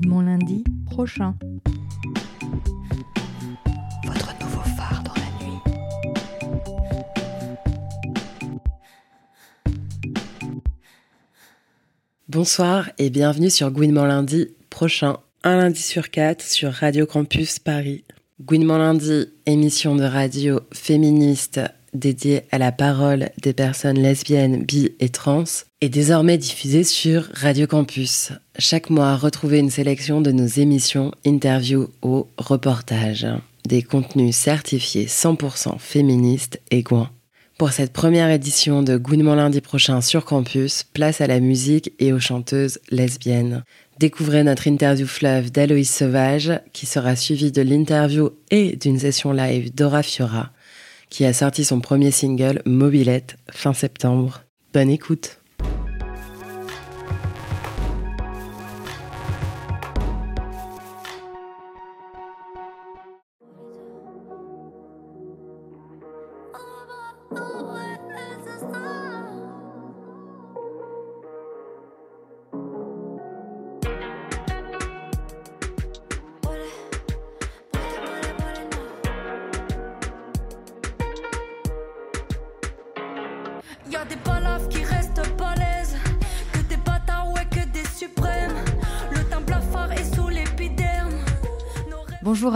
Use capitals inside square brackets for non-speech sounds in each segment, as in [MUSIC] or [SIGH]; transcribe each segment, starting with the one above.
Mon lundi prochain. Votre nouveau phare dans la nuit. Bonsoir et bienvenue sur Gouinement lundi prochain, un lundi sur quatre sur Radio Campus Paris. Gouinement lundi, émission de radio féministe dédiée à la parole des personnes lesbiennes, bi et trans, est désormais diffusée sur Radio Campus. Chaque mois, retrouvez une sélection de nos émissions, interviews ou reportages. Des contenus certifiés 100% féministes et goins. Pour cette première édition de Gouinement lundi prochain sur campus, place à la musique et aux chanteuses lesbiennes. Découvrez notre interview fleuve d'Aloïs Sauvage, qui sera suivie de l'interview et d'une session live d'Ora Fiora, qui a sorti son premier single Mobilette fin septembre. Bonne écoute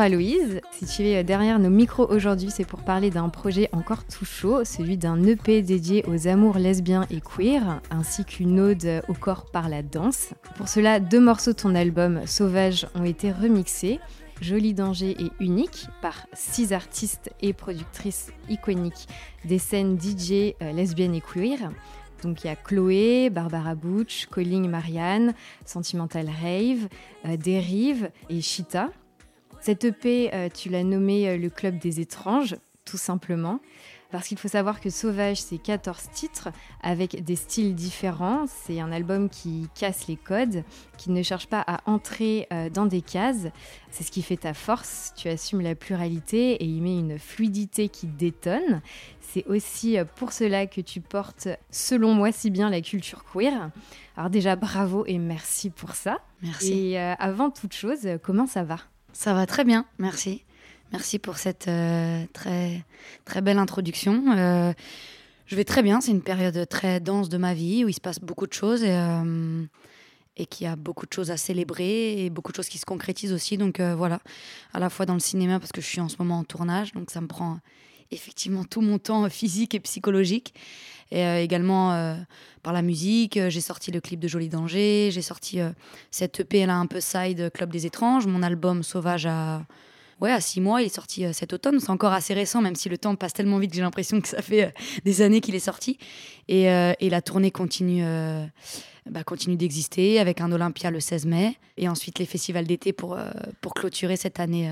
Aloïse, si tu es derrière nos micros aujourd'hui, c'est pour parler d'un projet encore tout chaud, celui d'un EP dédié aux amours lesbiens et queer, ainsi qu'une ode au corps par la danse. Pour cela, deux morceaux de ton album Sauvage ont été remixés. Joli danger et unique par six artistes et productrices iconiques des scènes DJ euh, lesbiennes et queer. Donc il y a Chloé, Barbara Butch, Colling Marianne, Sentimental Rave, euh, Dérive et Chita. Cette EP, euh, tu l'as nommé euh, le Club des étranges, tout simplement. Parce qu'il faut savoir que Sauvage, c'est 14 titres avec des styles différents. C'est un album qui casse les codes, qui ne cherche pas à entrer euh, dans des cases. C'est ce qui fait ta force. Tu assumes la pluralité et y mets une fluidité qui détonne. C'est aussi pour cela que tu portes, selon moi, si bien la culture queer. Alors déjà, bravo et merci pour ça. Merci. Et avant toute chose, comment ça va? Ça va très bien, merci. Merci pour cette euh, très, très belle introduction. Euh, je vais très bien, c'est une période très dense de ma vie où il se passe beaucoup de choses et, euh, et qu'il y a beaucoup de choses à célébrer et beaucoup de choses qui se concrétisent aussi. Donc euh, voilà, à la fois dans le cinéma parce que je suis en ce moment en tournage, donc ça me prend effectivement tout mon temps physique et psychologique. Et euh, également euh, par la musique, Euh, j'ai sorti le clip de Joli Danger, j'ai sorti cette EP là un peu side Club des étranges, mon album Sauvage à ouais à six mois, il est sorti cet automne, c'est encore assez récent même si le temps passe tellement vite que j'ai l'impression que ça fait des années qu'il est sorti. Et, la tournée continue, bah, continue d'exister avec un Olympia le 16 mai et ensuite les festivals d'été pour, pour clôturer cette année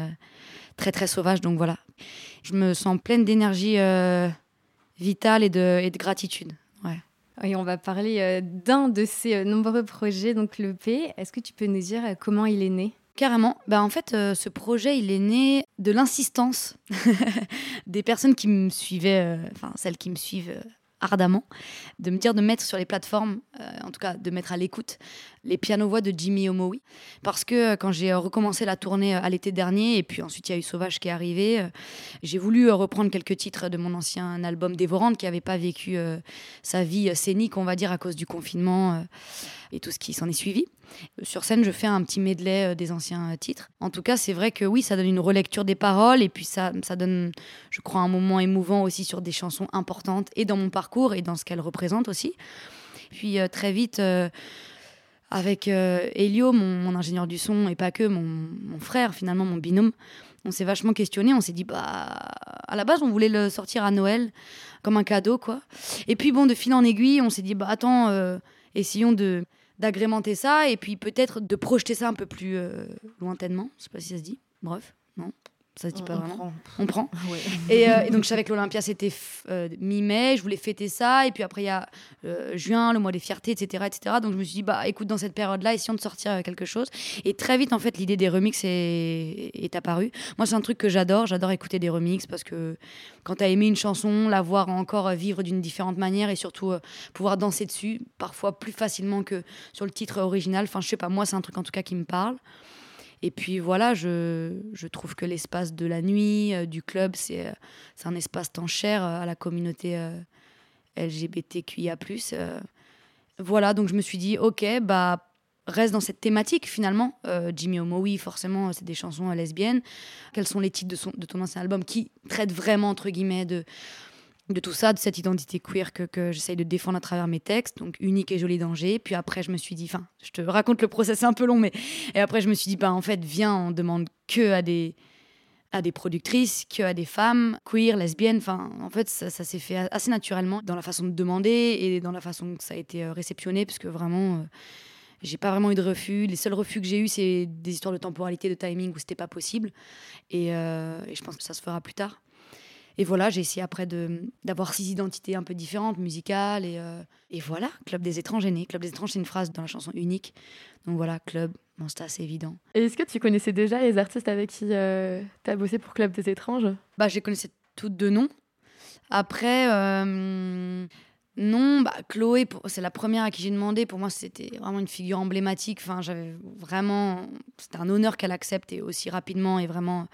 très très sauvage. Donc voilà, je me sens pleine d'énergie vitale et de, et de gratitude. Ouais. Et on va parler euh, d'un de ces euh, nombreux projets, donc le P. Est-ce que tu peux nous dire euh, comment il est né? Carrément. Bah, en fait, euh, ce projet, il est né de l'insistance [LAUGHS] des personnes qui me suivaient, euh, enfin celles qui me suivent euh, ardemment, de me dire de mettre sur les plateformes, euh, en tout cas de mettre à l'écoute, les pianos-voix de Jimmy Omowi. Parce que euh, quand j'ai euh, recommencé la tournée à l'été dernier, et puis ensuite il y a eu Sauvage qui est arrivé, j'ai voulu reprendre quelques titres de mon ancien album Dévorante qui n'avait pas vécu sa vie scénique, on va dire, à cause du confinement et tout ce qui s'en est suivi. Sur scène, je fais un petit medley euh, des anciens euh, titres. En tout cas, c'est vrai que oui, ça donne une relecture des paroles et puis ça, ça donne, je crois, un moment émouvant aussi sur des chansons importantes et dans mon parcours et dans ce qu'elles représentent aussi. Puis euh, très vite, euh, avec euh, Elio, mon, ingénieur du son, et pas que, mon, mon frère, finalement, mon binôme, on s'est vachement questionné. On s'est dit, bah, à la base, on voulait le sortir à Noël comme un cadeau, quoi. Et puis, bon, de fil en aiguille, on s'est dit, bah, attends, euh, essayons de d'agrémenter ça et puis peut-être de projeter ça un peu plus euh, lointainement. Je sais pas si ça se dit. Bref, non. Ça se dit On- pas on vraiment. prend. On prend. [LAUGHS] Ouais. Et, euh, et donc, je savais que l'Olympia, c'était euh, mi-mai, je voulais fêter ça. Et puis après, il y a euh, juin, le mois des fiertés, etc., etc. Donc, je me suis dit, bah écoute, dans cette période-là, essayons de sortir quelque chose. Et très vite, en fait, l'idée des remixes est, est apparue. Moi, c'est un truc que j'adore. J'adore écouter des remixes parce que quand tu as aimé une chanson, la voir encore vivre d'une différente manière et surtout pouvoir danser dessus, parfois plus facilement que sur le titre original. Enfin, je sais pas, moi, c'est un truc en tout cas qui me parle. Et puis voilà, je, je trouve que l'espace de la nuit, euh, du club, c'est euh, c'est un espace tant cher euh, à la communauté LGBTQIA+. Voilà, donc je me suis dit, ok, bah reste dans cette thématique finalement. Euh, Jimmy Homo, oui, forcément, c'est des chansons lesbiennes. Quels sont les titres de, son, de ton ancien album qui traitent vraiment, entre guillemets, de, de tout ça, de cette identité queer que, j'essaye de défendre à travers mes textes, donc unique et joli danger. Puis après, je me suis dit, enfin, je te raconte le process, un peu long, mais. Et après, je me suis dit, bah en fait, viens, on demande que à des à des productrices, que à des femmes queer, lesbiennes. Enfin, en fait, ça, s'est fait assez naturellement dans la façon de demander et dans la façon que ça a été euh, réceptionné, parce que vraiment, euh, j'ai pas vraiment eu de refus. Les seuls refus que j'ai eus, c'est des histoires de temporalité, de timing où c'était pas possible. Et, euh, et je pense que ça se fera plus tard. Et voilà, j'ai essayé après d'avoir six identités un peu différentes, musicales. Et, euh, et voilà, Club des étranges est né. Club des étranges, c'est une phrase dans la chanson unique. Donc voilà, Club, bon, c'était assez évident. Et est-ce que tu connaissais déjà les artistes avec qui tu as bossé pour Club des étranges? Bah, je les connaissais toutes de nom. Après, euh, non, bah, Chloé, c'est la première à qui j'ai demandé. Pour moi, c'était vraiment une figure emblématique. Enfin, j'avais vraiment. C'était un honneur qu'elle accepte aussi rapidement et vraiment.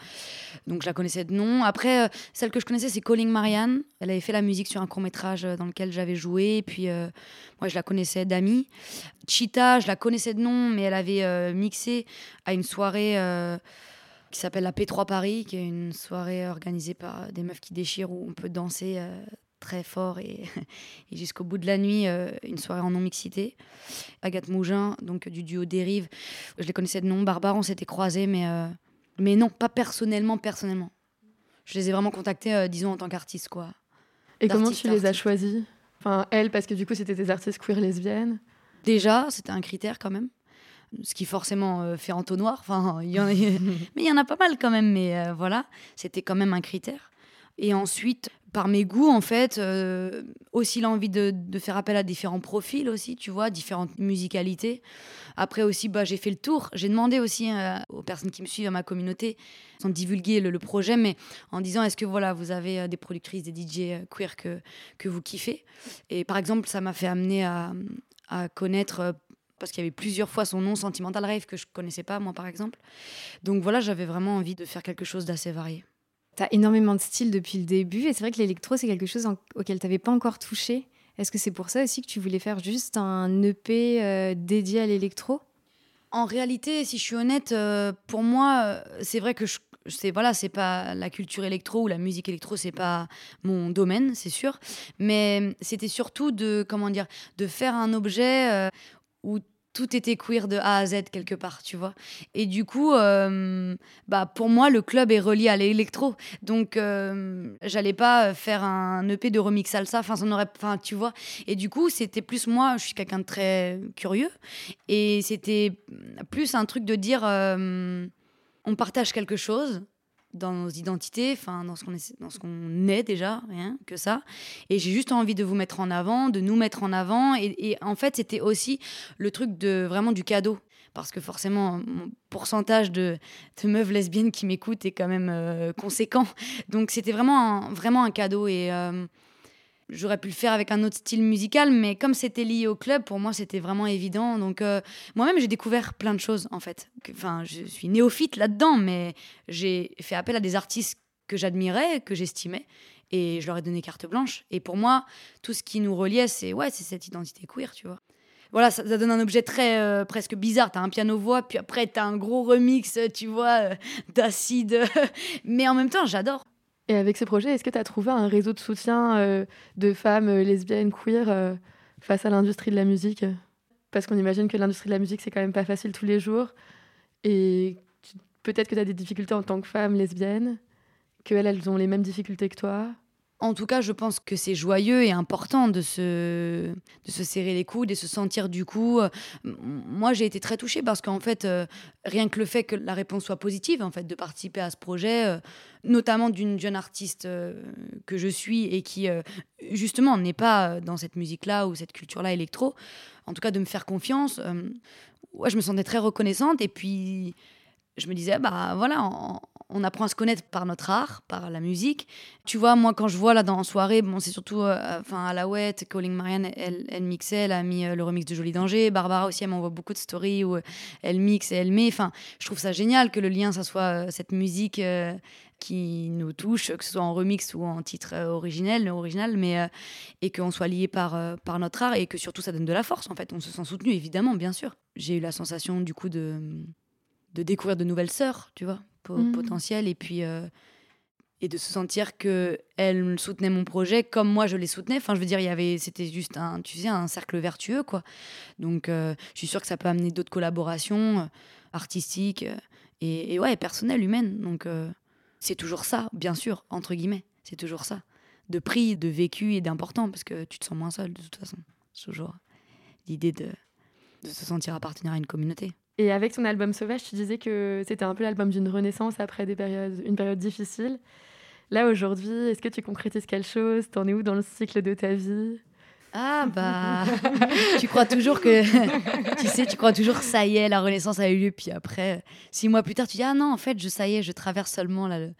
Donc, je la connaissais de nom. Après, euh, celle que je connaissais, c'est Calling Marianne. Elle avait fait la musique sur un court-métrage euh, dans lequel j'avais joué. Et puis, euh, moi, je la connaissais d'amis. Cheetah, je la connaissais de nom, mais elle avait mixé à une soirée. qui s'appelle la P3 Paris, qui est une soirée organisée par des meufs qui déchirent où on peut danser très fort et, [LAUGHS] et jusqu'au bout de la nuit, euh, une soirée en non-mixité. Agathe Mougin, donc du duo Dérive, je les connaissais de nom. Barbara, on s'était croisés, mais, euh, mais non, pas personnellement, personnellement. Je les ai vraiment contactés, euh, disons, en tant qu'artiste, quoi. Et comment tu les as choisis? Enfin, elle, parce que du coup, c'était des artistes queer lesbiennes. Déjà, c'était un critère quand même. Ce qui forcément fait entonnoir. Enfin, y en a- [LAUGHS] mais il y en a pas mal quand même. Mais voilà, c'était quand même un critère. Et ensuite, par mes goûts, en fait, euh, aussi l'envie de, faire appel à différents profils aussi, tu vois, différentes musicalités. Après aussi, bah, j'ai fait le tour. J'ai demandé aussi euh, aux personnes qui me suivent, à ma communauté, sans divulguer le, projet, mais en disant est-ce que voilà, vous avez euh, des productrices, des DJ queer que, que vous kiffez? Et par exemple, ça m'a fait amener à, à connaître, parce qu'il y avait plusieurs fois son nom, Sentimental Rave, que je connaissais pas, moi, par exemple. Donc voilà, j'avais vraiment envie de faire quelque chose d'assez varié. T'as énormément de styles depuis le début et c'est vrai que l'électro, c'est quelque chose auquel t'avais pas encore touché. Est-ce que c'est pour ça aussi que tu voulais faire juste un EP euh, dédié à l'électro? En réalité, si je suis honnête, euh, pour moi, euh, c'est vrai que je c'est voilà, c'est pas la culture électro ou la musique électro, c'est pas mon domaine, c'est sûr, mais c'était surtout de comment dire, de faire un objet euh, où tout était queer de A à Z quelque part, tu vois. Et du coup, euh, bah pour moi, le club est relié à l'électro, donc euh, j'allais pas faire un EP de remix salsa, enfin, ça n'aurait, enfin, tu vois. Et du coup, c'était plus moi, je suis quelqu'un de très curieux, et c'était plus un truc de dire, euh, on partage quelque chose dans nos identités, enfin dans ce qu'on est, dans ce qu'on est déjà, rien que ça. Et j'ai juste envie de vous mettre en avant, de nous mettre en avant. Et, en fait, c'était aussi le truc de vraiment du cadeau. Parce que forcément, mon pourcentage de, de meufs lesbiennes qui m'écoutent est quand même euh, conséquent. Donc c'était vraiment un, vraiment un cadeau. Et euh, j'aurais pu le faire avec un autre style musical, mais comme c'était lié au club, pour moi, c'était vraiment évident. Donc euh, moi-même, j'ai découvert plein de choses, en fait. Enfin, je suis néophyte là-dedans, mais j'ai fait appel à des artistes que j'admirais, que j'estimais, et je leur ai donné carte blanche. Et pour moi, tout ce qui nous reliait, c'est ouais, c'est cette identité queer, tu vois. Voilà, ça, ça donne un objet très euh, presque bizarre. T'as un piano-voix, puis après t'as un gros remix, tu vois, euh, d'acide. [LAUGHS] mais en même temps, j'adore. Et avec ce projet, est-ce que tu as trouvé un réseau de soutien euh, de femmes euh, lesbiennes, queer euh, face à l'industrie de la musique? Parce qu'on imagine que l'industrie de la musique, c'est quand même pas facile tous les jours. Et peut-être que tu as des difficultés en tant que femme lesbienne, qu'elles, elles ont les mêmes difficultés que toi. En tout cas, je pense que c'est joyeux et important de se, de se serrer les coudes et se sentir du coup. euh, moi, j'ai été très touchée parce qu'en fait, euh, rien que le fait que la réponse soit positive, en fait, de participer à ce projet, euh, notamment d'une jeune artiste que je suis et qui, justement, n'est pas dans cette musique-là ou cette culture-là électro, en tout cas, de me faire confiance. je me sentais très reconnaissante et puis je me disais, bah voilà, on apprend à se connaître par notre art, par la musique. Tu vois, moi, quand je vois là dans en soirée, bon, c'est surtout euh, à la Calling Marianne, elle, elle mixait, elle a mis euh, le remix de Jolie Danger. Barbara aussi, elle m'envoie beaucoup de stories où euh, elle mixe et elle met. Enfin, je trouve ça génial que le lien, ça soit euh, cette musique qui nous touche, que ce soit en remix ou en titre originel, original, mais et qu'on soit lié par, par notre art et que surtout ça donne de la force en fait. On se sent soutenu, évidemment, bien sûr. J'ai eu la sensation du coup de, de découvrir de nouvelles sœurs, tu vois, po- Mhm. potentielles, et puis euh, et de se sentir que elle soutenait mon projet comme moi je les soutenais. Enfin, je veux dire, il y avait, c'était juste un, tu sais, un cercle vertueux, quoi. Donc, euh, je suis sûre que ça peut amener d'autres collaborations euh, artistiques et, et ouais, personnelles, humaines. Donc, c'est toujours ça, bien sûr, entre guillemets. C'est toujours ça. De prix, de vécu et d'important, parce que tu te sens moins seul, de toute façon. C'est toujours l'idée de, de se sentir appartenir à une communauté. Et avec ton album Sauvage, tu disais que c'était un peu l'album d'une renaissance après des périodes, une période difficile. Là, aujourd'hui, est-ce que tu concrétises quelque chose? T'en es où dans le cycle de ta vie? Ah bah, [LAUGHS] tu crois toujours que, [LAUGHS] tu sais, tu crois toujours ça y est, la renaissance a eu lieu, puis après, six mois plus tard, tu dis ah non, en fait, je ça y est, je traverse seulement là, le-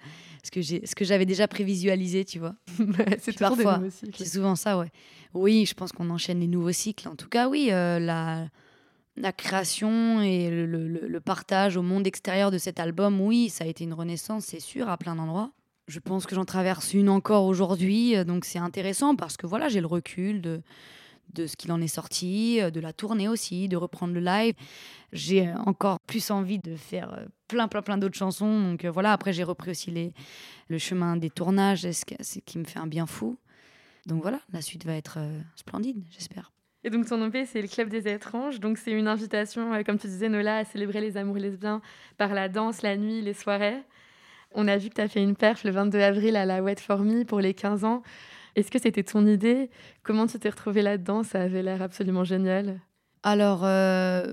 ce que j'ai, ce que j'avais déjà prévisualisé, tu vois. [LAUGHS] C'est parfois. C'est souvent ça, ouais. Oui, je pense qu'on enchaîne les nouveaux cycles. En tout cas, oui, euh, la, la création et le, le- le- partage au monde extérieur de cet album, oui, ça a été une renaissance, c'est sûr, à plein d'endroits. Je pense que j'en traverse une encore aujourd'hui, euh, donc c'est intéressant parce que voilà, j'ai le recul de, de ce qu'il en est sorti, euh, de la tournée aussi, de reprendre le live. J'ai euh, encore plus envie de faire plein, plein, plein d'autres chansons. Donc voilà, après j'ai repris aussi les, le chemin des tournages, ce qui- me fait un bien fou. Donc voilà, la suite va être splendide, j'espère. Et donc ton EP, c'est le Club des étranges. Donc c'est une invitation, euh, comme tu disais, Nola, à célébrer les amours lesbiens par la danse, la nuit, les soirées. On a vu que tu as fait une perf le 22 avril à la Wet For Me pour les 15 ans. Est-ce que c'était ton idée? Comment tu t'es retrouvée là-dedans? Ça avait l'air absolument génial. Alors, euh,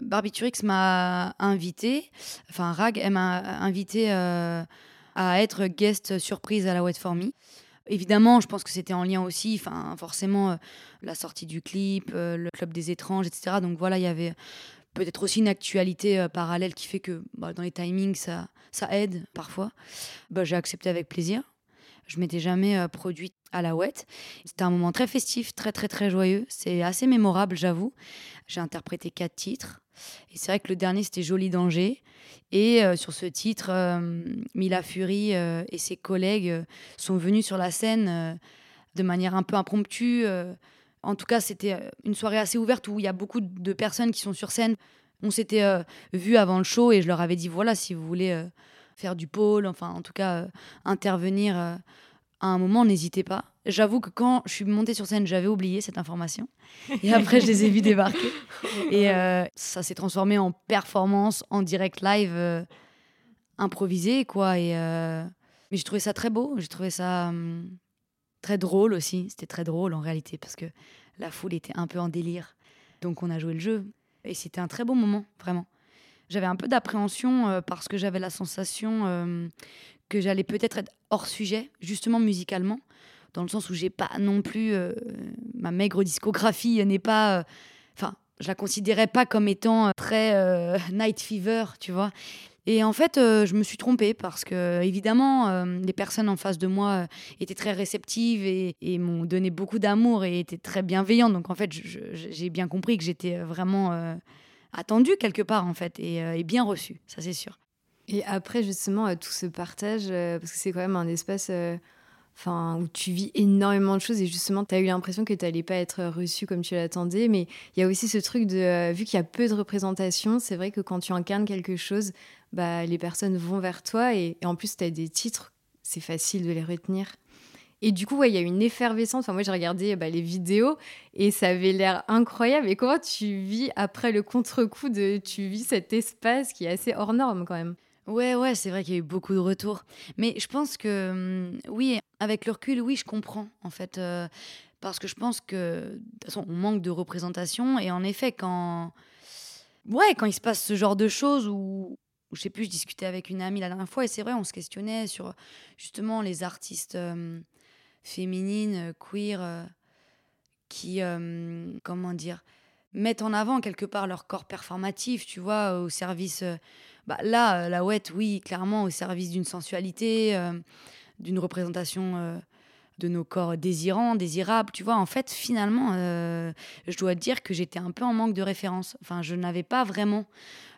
m'a invité, enfin Rag, elle m'a invité euh, à être guest surprise à la Wet For Me. Évidemment, je pense que c'était en lien aussi, enfin forcément, euh, la sortie du clip, euh, le club des étranges, etc. Donc voilà, il y avait peut-être aussi une actualité euh, parallèle qui fait que bah, dans les timings, ça, ça aide parfois. Bah, J'ai accepté avec plaisir. Je m'étais jamais euh, produite à la Wet. C'était un moment très festif, très très très joyeux. C'est assez mémorable, j'avoue. J'ai interprété quatre titres. Et c'est vrai que le dernier, c'était Joli Danger. Et euh, sur ce titre, euh, Mila Fury et ses collègues sont venus sur la scène de manière un peu impromptue. en tout cas, c'était une soirée assez ouverte où il y a beaucoup de personnes qui sont sur scène. On s'était vus avant le show et je leur avais dit voilà, si vous voulez faire du pôle, enfin, en tout cas, euh, intervenir euh, à un moment, n'hésitez pas. J'avoue que quand je suis montée sur scène, j'avais oublié cette information. Et après, je les ai vus débarquer. [LAUGHS] Et euh, ça s'est transformé en performance, en direct live, improvisé, quoi. Et, mais j'ai trouvé ça très beau. J'ai trouvé ça hum, très drôle aussi. C'était très drôle en réalité, parce que la foule était un peu en délire. Donc on a joué le jeu. Et c'était un très beau moment, vraiment. J'avais un peu d'appréhension euh, parce que j'avais la sensation euh, que j'allais peut-être être hors sujet, justement musicalement, dans le sens où j'ai pas non plus euh, ma maigre discographie n'est pas, enfin, je la considérais pas comme étant très [LAUGHS] night fever, tu vois. Et en fait, je me suis trompée parce que, évidemment, les personnes en face de moi étaient très réceptives et, m'ont donné beaucoup d'amour et étaient très bienveillantes. Donc, en fait, j'ai bien compris que j'étais vraiment attendue quelque part, en fait, et, euh, et bien reçue, ça c'est sûr. Et après, justement, euh, tout ce partage, euh, parce que c'est quand même un espace enfin, où tu vis énormément de choses et justement, tu as eu l'impression que tu n'allais pas être reçu comme tu l'attendais. Mais il y a aussi ce truc de, vu qu'il y a peu de représentation, c'est vrai que quand tu incarnes quelque chose, bah, les personnes vont vers toi et, et en plus, tu as des titres, c'est facile de les retenir. Et du coup, il y a une effervescence. Enfin, moi, j'ai regardé bah, les vidéos et ça avait l'air incroyable. Et comment tu vis après le contre-coup de. Tu vis cet espace qui est assez hors norme quand même? Ouais, ouais, c'est vrai qu'il y a eu beaucoup de retours. Mais je pense que, hum, oui, Avec le recul, oui, je comprends, en fait. euh, parce que je pense que, de toute façon, on manque de représentation. Et en effet, quand. Ouais, quand il se passe ce genre de choses où. je sais plus, je discutais avec une amie la dernière fois et c'est vrai, on se questionnait sur justement les artistes euh, féminines, euh, queer, euh, qui, euh, comment dire, mettent en avant quelque part leur corps performatif, tu vois, au service. bah, là, la ouette, oui, clairement, au service d'une sensualité, d'une représentation de nos corps désirants, désirables, tu vois. En fait, finalement, je dois dire que j'étais un peu en manque de référence. Enfin, je n'avais pas vraiment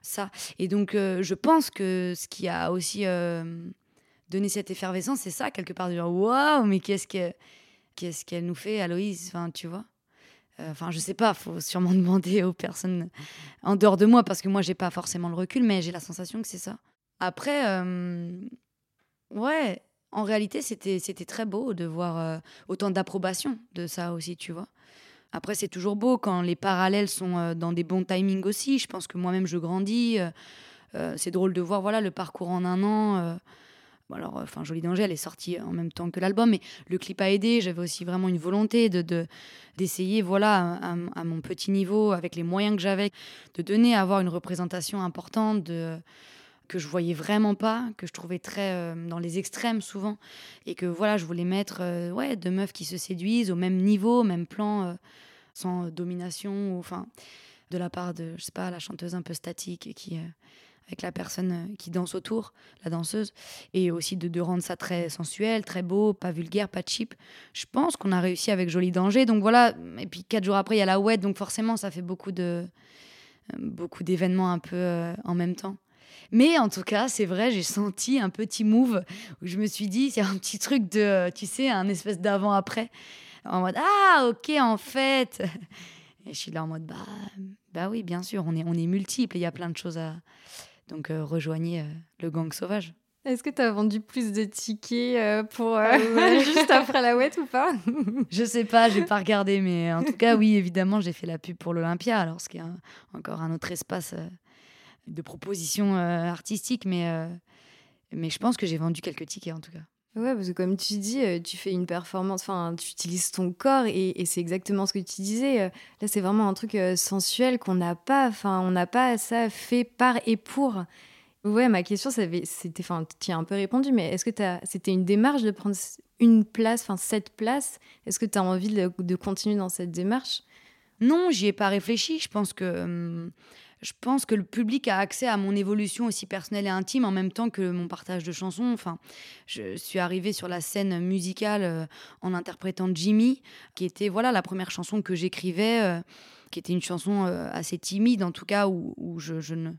ça. Et donc, je pense que ce qui a aussi donné cette effervescence, c'est ça, quelque part, de dire waouh, mais qu'est-ce que qu'est-ce qu'elle nous fait, Aloïse Enfin, tu vois. Euh, Enfin, je sais pas, faut sûrement [LAUGHS] demander aux personnes en dehors de moi parce que moi, j'ai pas forcément le recul, mais j'ai la sensation que c'est ça. Après, euh, ouais, en réalité, c'était très beau de voir euh, autant d'approbation de ça aussi, tu vois. Après, c'est toujours beau quand les parallèles sont dans des bons timings aussi. Je pense que moi-même, je grandis. c'est drôle de voir voilà le parcours en un an. Euh, alors, enfin, Jolie Danger, elle est sortie en même temps que l'album, mais le clip a aidé. J'avais aussi vraiment une volonté de de- d'essayer, voilà, à, mon petit niveau, avec les moyens que j'avais, de donner à avoir une représentation importante que je voyais vraiment pas, que je trouvais très euh, dans les extrêmes souvent, et que voilà, je voulais mettre euh, ouais deux meufs qui se séduisent au même niveau, au même plan, euh, sans domination, enfin de la part de je sais pas la chanteuse un peu statique qui euh, avec la personne euh, qui danse autour, la danseuse, et aussi de, rendre ça très sensuel, très beau, pas vulgaire, pas cheap. Je pense qu'on a réussi avec Joli Danger, donc voilà. Et puis quatre jours après, il y a la ouette, donc forcément, ça fait beaucoup de euh, beaucoup d'événements un peu euh, en même temps. Mais en tout cas, c'est vrai, j'ai senti un petit move où je me suis dit, c'est un petit truc de, tu sais, un espèce d'avant-après, en mode ah ok en fait. [LAUGHS] Et je suis là en mode bah bah oui bien sûr, on est on est multiples, il y a plein de choses à donc euh, rejoignez euh, le gang sauvage. Est-ce que tu as vendu plus de tickets euh, pour euh, Ah ouais. [LAUGHS] juste après la ouette ou pas [LAUGHS] Je sais pas, j'ai pas regardé, mais en tout cas, oui, évidemment, j'ai fait la pub pour l'Olympia, alors ce qui est un- encore un autre espace euh, de proposition euh, artistique, mais, mais je pense que j'ai vendu quelques tickets en tout cas. Ouais, parce que comme tu dis, euh, tu fais une performance, enfin, tu utilises ton corps et, c'est exactement ce que tu disais. euh, Là, c'est vraiment un truc euh, sensuel qu'on n'a pas, enfin, on n'a pas ça fait par et pour. Ouais, ma question, c'était, enfin, tu as un peu répondu, mais est-ce que c'était une démarche de prendre une place, enfin, cette place? Est-ce que tu as envie de, continuer dans cette démarche? Non, j'y ai pas réfléchi. Je pense que je pense que le public a accès à mon évolution aussi personnelle et intime en même temps que mon partage de chansons. Enfin, je suis arrivée sur la scène musicale euh, en interprétant Jimmy, qui était voilà la première chanson que j'écrivais. euh, qui était une chanson euh, assez timide, en tout cas, où, je, ne,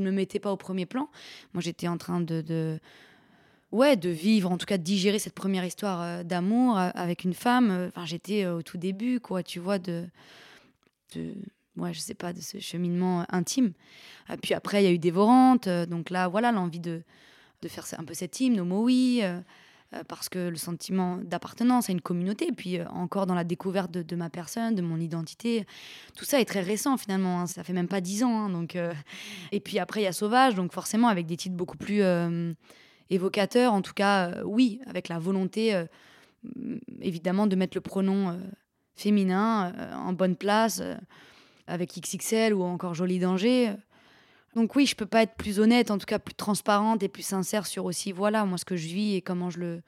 me mettais pas au premier plan. Moi, j'étais en train de, ouais, de vivre, en tout cas, de digérer cette première histoire d'amour avec une femme. Enfin, j'étais au tout début, quoi, tu vois, de, de, ouais, je sais pas, de ce cheminement euh, intime. Et puis après, il y a eu Dévorante. euh, donc là, voilà, l'envie de, de faire un peu cet hymne, au oui, euh, euh, parce que le sentiment d'appartenance à une communauté, puis encore dans la découverte de, ma personne, de mon identité, tout ça est très récent finalement. hein, ça fait même pas dix ans. hein, donc, et puis après, il y a Sauvage, donc forcément avec des titres beaucoup plus évocateurs. En tout cas, oui, avec la volonté, évidemment, de mettre le pronom féminin en bonne place, avec XXL ou encore Joli Danger. Donc oui, je peux pas être plus honnête, en tout cas plus transparente et plus sincère sur aussi voilà moi ce que je vis et comment je le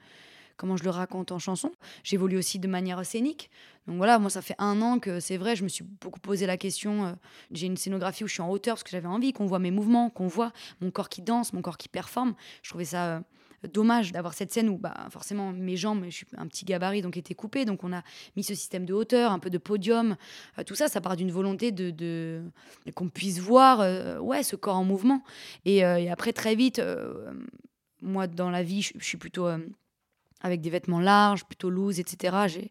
comment je le raconte en chanson. J'évolue aussi de manière scénique. Donc voilà, moi ça fait un an que c'est vrai, je me suis beaucoup posé la question. euh, J'ai une scénographie où je suis en hauteur parce que j'avais envie qu'on voit mes mouvements, qu'on voit mon corps qui danse, mon corps qui performe. Je trouvais ça euh, dommage d'avoir cette scène où bah, forcément mes jambes, je suis un petit gabarit donc étaient coupées. Donc on a mis ce système de hauteur, un peu de podium. Euh, tout ça, ça part d'une volonté de, qu'on puisse voir euh, ouais, ce corps en mouvement. Et, euh, après, très vite, moi, dans la vie, je, suis plutôt avec des vêtements larges, plutôt loose, etc. J'ai,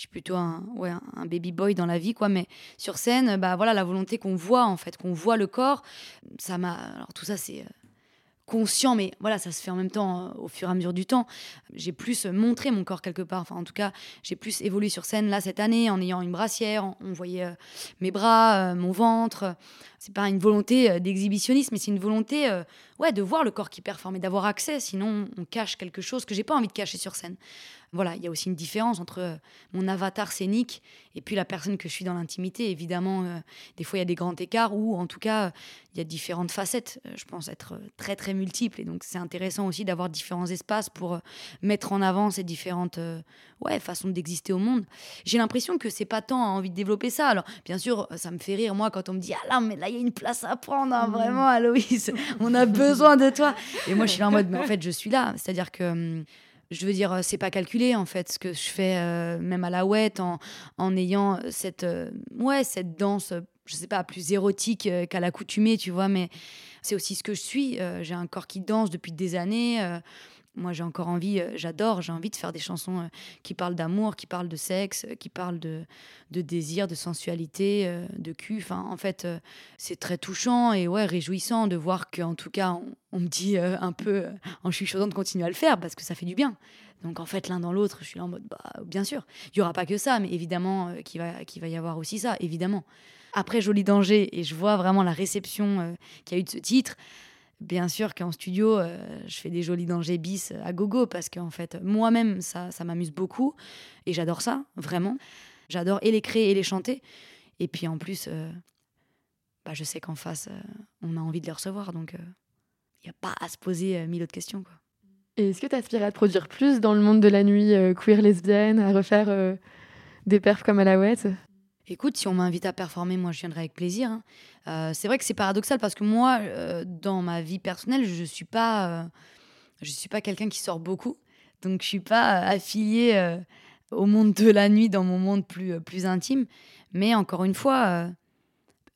je suis plutôt un, ouais, un baby boy dans la vie, quoi. Mais sur scène, bah, voilà, la volonté qu'on voit, en fait, qu'on voit le corps, ça m'a. Alors, tout ça, c'est. Conscient, mais voilà, ça se fait en même temps euh, au fur et à mesure du temps. J'ai plus montré mon corps quelque part. Enfin, en tout cas, j'ai plus évolué sur scène là cette année en ayant une brassière. On, voyait euh, mes bras, euh, mon ventre. C'est pas une volonté d'exhibitionnisme, mais c'est une volonté, ouais, de voir le corps qui performe et d'avoir accès. Sinon, on cache quelque chose que j'ai pas envie de cacher sur scène. voilà, il y a aussi une différence entre euh, mon avatar scénique et puis la personne que je suis dans l'intimité. Évidemment, euh, des fois, il y a des grands écarts ou en tout cas, il y a différentes facettes. Euh, je pense être très, très multiple. Et donc, c'est intéressant aussi d'avoir différents espaces pour mettre en avant ces différentes ouais, façons d'exister au monde. J'ai l'impression que c'est pas tant envie de développer ça. Alors, bien sûr, ça me fait rire, moi, quand on me dit Ah là, mais là, il y a une place à prendre, hein, mmh. vraiment, Aloïs, on a besoin [LAUGHS] de toi. Et moi, je suis là en mode Mais en fait, je suis là. C'est-à-dire que hum, je veux dire, c'est pas calculé en fait ce que je fais, euh, même à la ouette, en, en ayant cette, euh, ouais, cette danse, je sais pas, plus érotique euh, qu'à l'accoutumée, tu vois, mais c'est aussi ce que je suis. j'ai un corps qui danse depuis des années moi j'ai encore envie, euh, j'adore, j'ai envie de faire des chansons euh, qui parlent d'amour, qui parlent de sexe, euh, qui parlent de, de désir, de sensualité, de cul. Enfin, en fait, c'est très touchant et ouais, réjouissant de voir qu'en tout cas, on, me dit un peu en chuchotant de continuer à le faire parce que ça fait du bien. Donc en fait, l'un dans l'autre, je suis là en mode, bah, bien sûr, il y aura pas que ça, mais évidemment qu'il va, qu'il va y avoir aussi ça, évidemment. Après Joli Danger, et je vois vraiment la réception qu'il y a eu de ce titre, bien sûr qu'en studio, euh, je fais des jolis dangers bis à gogo parce qu'en fait, moi-même, ça, ça m'amuse beaucoup et j'adore ça, vraiment. J'adore et les créer et les chanter. Et puis en plus, euh, bah, je sais qu'en face, euh, on a envie de les recevoir, donc il n'y a pas à se poser mille autres questions. Quoi. Et est-ce que tu aspires à te produire plus dans le monde de la nuit queer lesbienne, à refaire des perfs comme Alouette? Écoute, si on m'invite à performer, moi je viendrai avec plaisir. Hein. Euh, c'est vrai que c'est paradoxal parce que moi, euh, dans ma vie personnelle, je suis pas, euh, suis pas quelqu'un qui sort beaucoup, donc je suis pas affiliée au monde de la nuit dans mon monde plus plus intime. Mais encore une fois,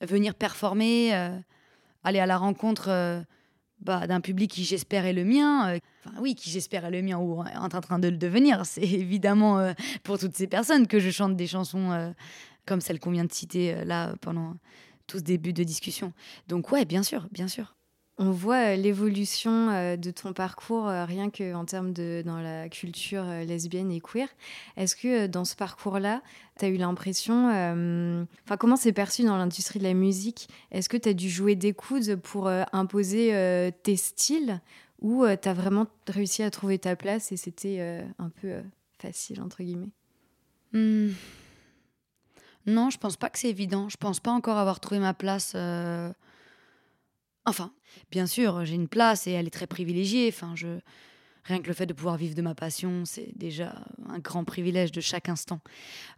venir performer, aller à la rencontre bah, d'un public qui j'espère est le mien, oui, qui j'espère est le mien ou en train de le devenir. C'est [LAUGHS] évidemment pour toutes ces personnes que je chante des chansons comme celle qu'on vient de citer euh, là pendant tout ce début de discussion. Donc ouais, bien sûr, bien sûr. On voit euh, l'évolution euh, de ton parcours rien qu'en termes de dans la culture lesbienne et queer. Est-ce que dans ce parcours-là, tu as eu l'impression enfin comment c'est perçu dans l'industrie de la musique? Est-ce que tu as dû jouer des coudes pour imposer tes styles? Ou tu as vraiment réussi à trouver ta place et c'était un peu facile entre guillemets? Mmh. Non, je pense pas que c'est évident. Je pense pas encore avoir trouvé ma place. Euh, enfin, bien sûr, j'ai une place et elle est très privilégiée. Enfin. Rien que le fait de pouvoir vivre de ma passion, c'est déjà un grand privilège de chaque instant.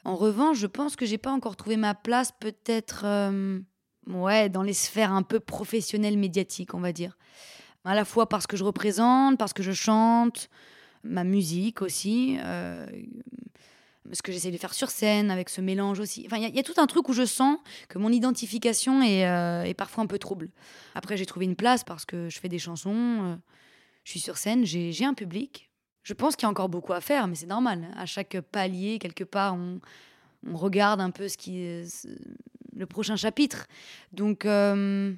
En revanche, je pense que j'ai pas encore trouvé ma place, peut-être, euh, dans les sphères un peu professionnelles médiatiques, on va dire. À la fois parce que je représente, parce que je chante, ma musique aussi. Euh, ce que j'essaie de faire sur scène, avec ce mélange aussi. Enfin, il y, a tout un truc où je sens que mon identification est, euh, est parfois un peu trouble. Après, j'ai trouvé une place parce que je fais des chansons, euh, je suis sur scène, j'ai un public. Je pense qu'il y a encore beaucoup à faire, mais c'est normal. À chaque palier, quelque part, on, on regarde un peu ce qui le prochain chapitre. Donc, euh,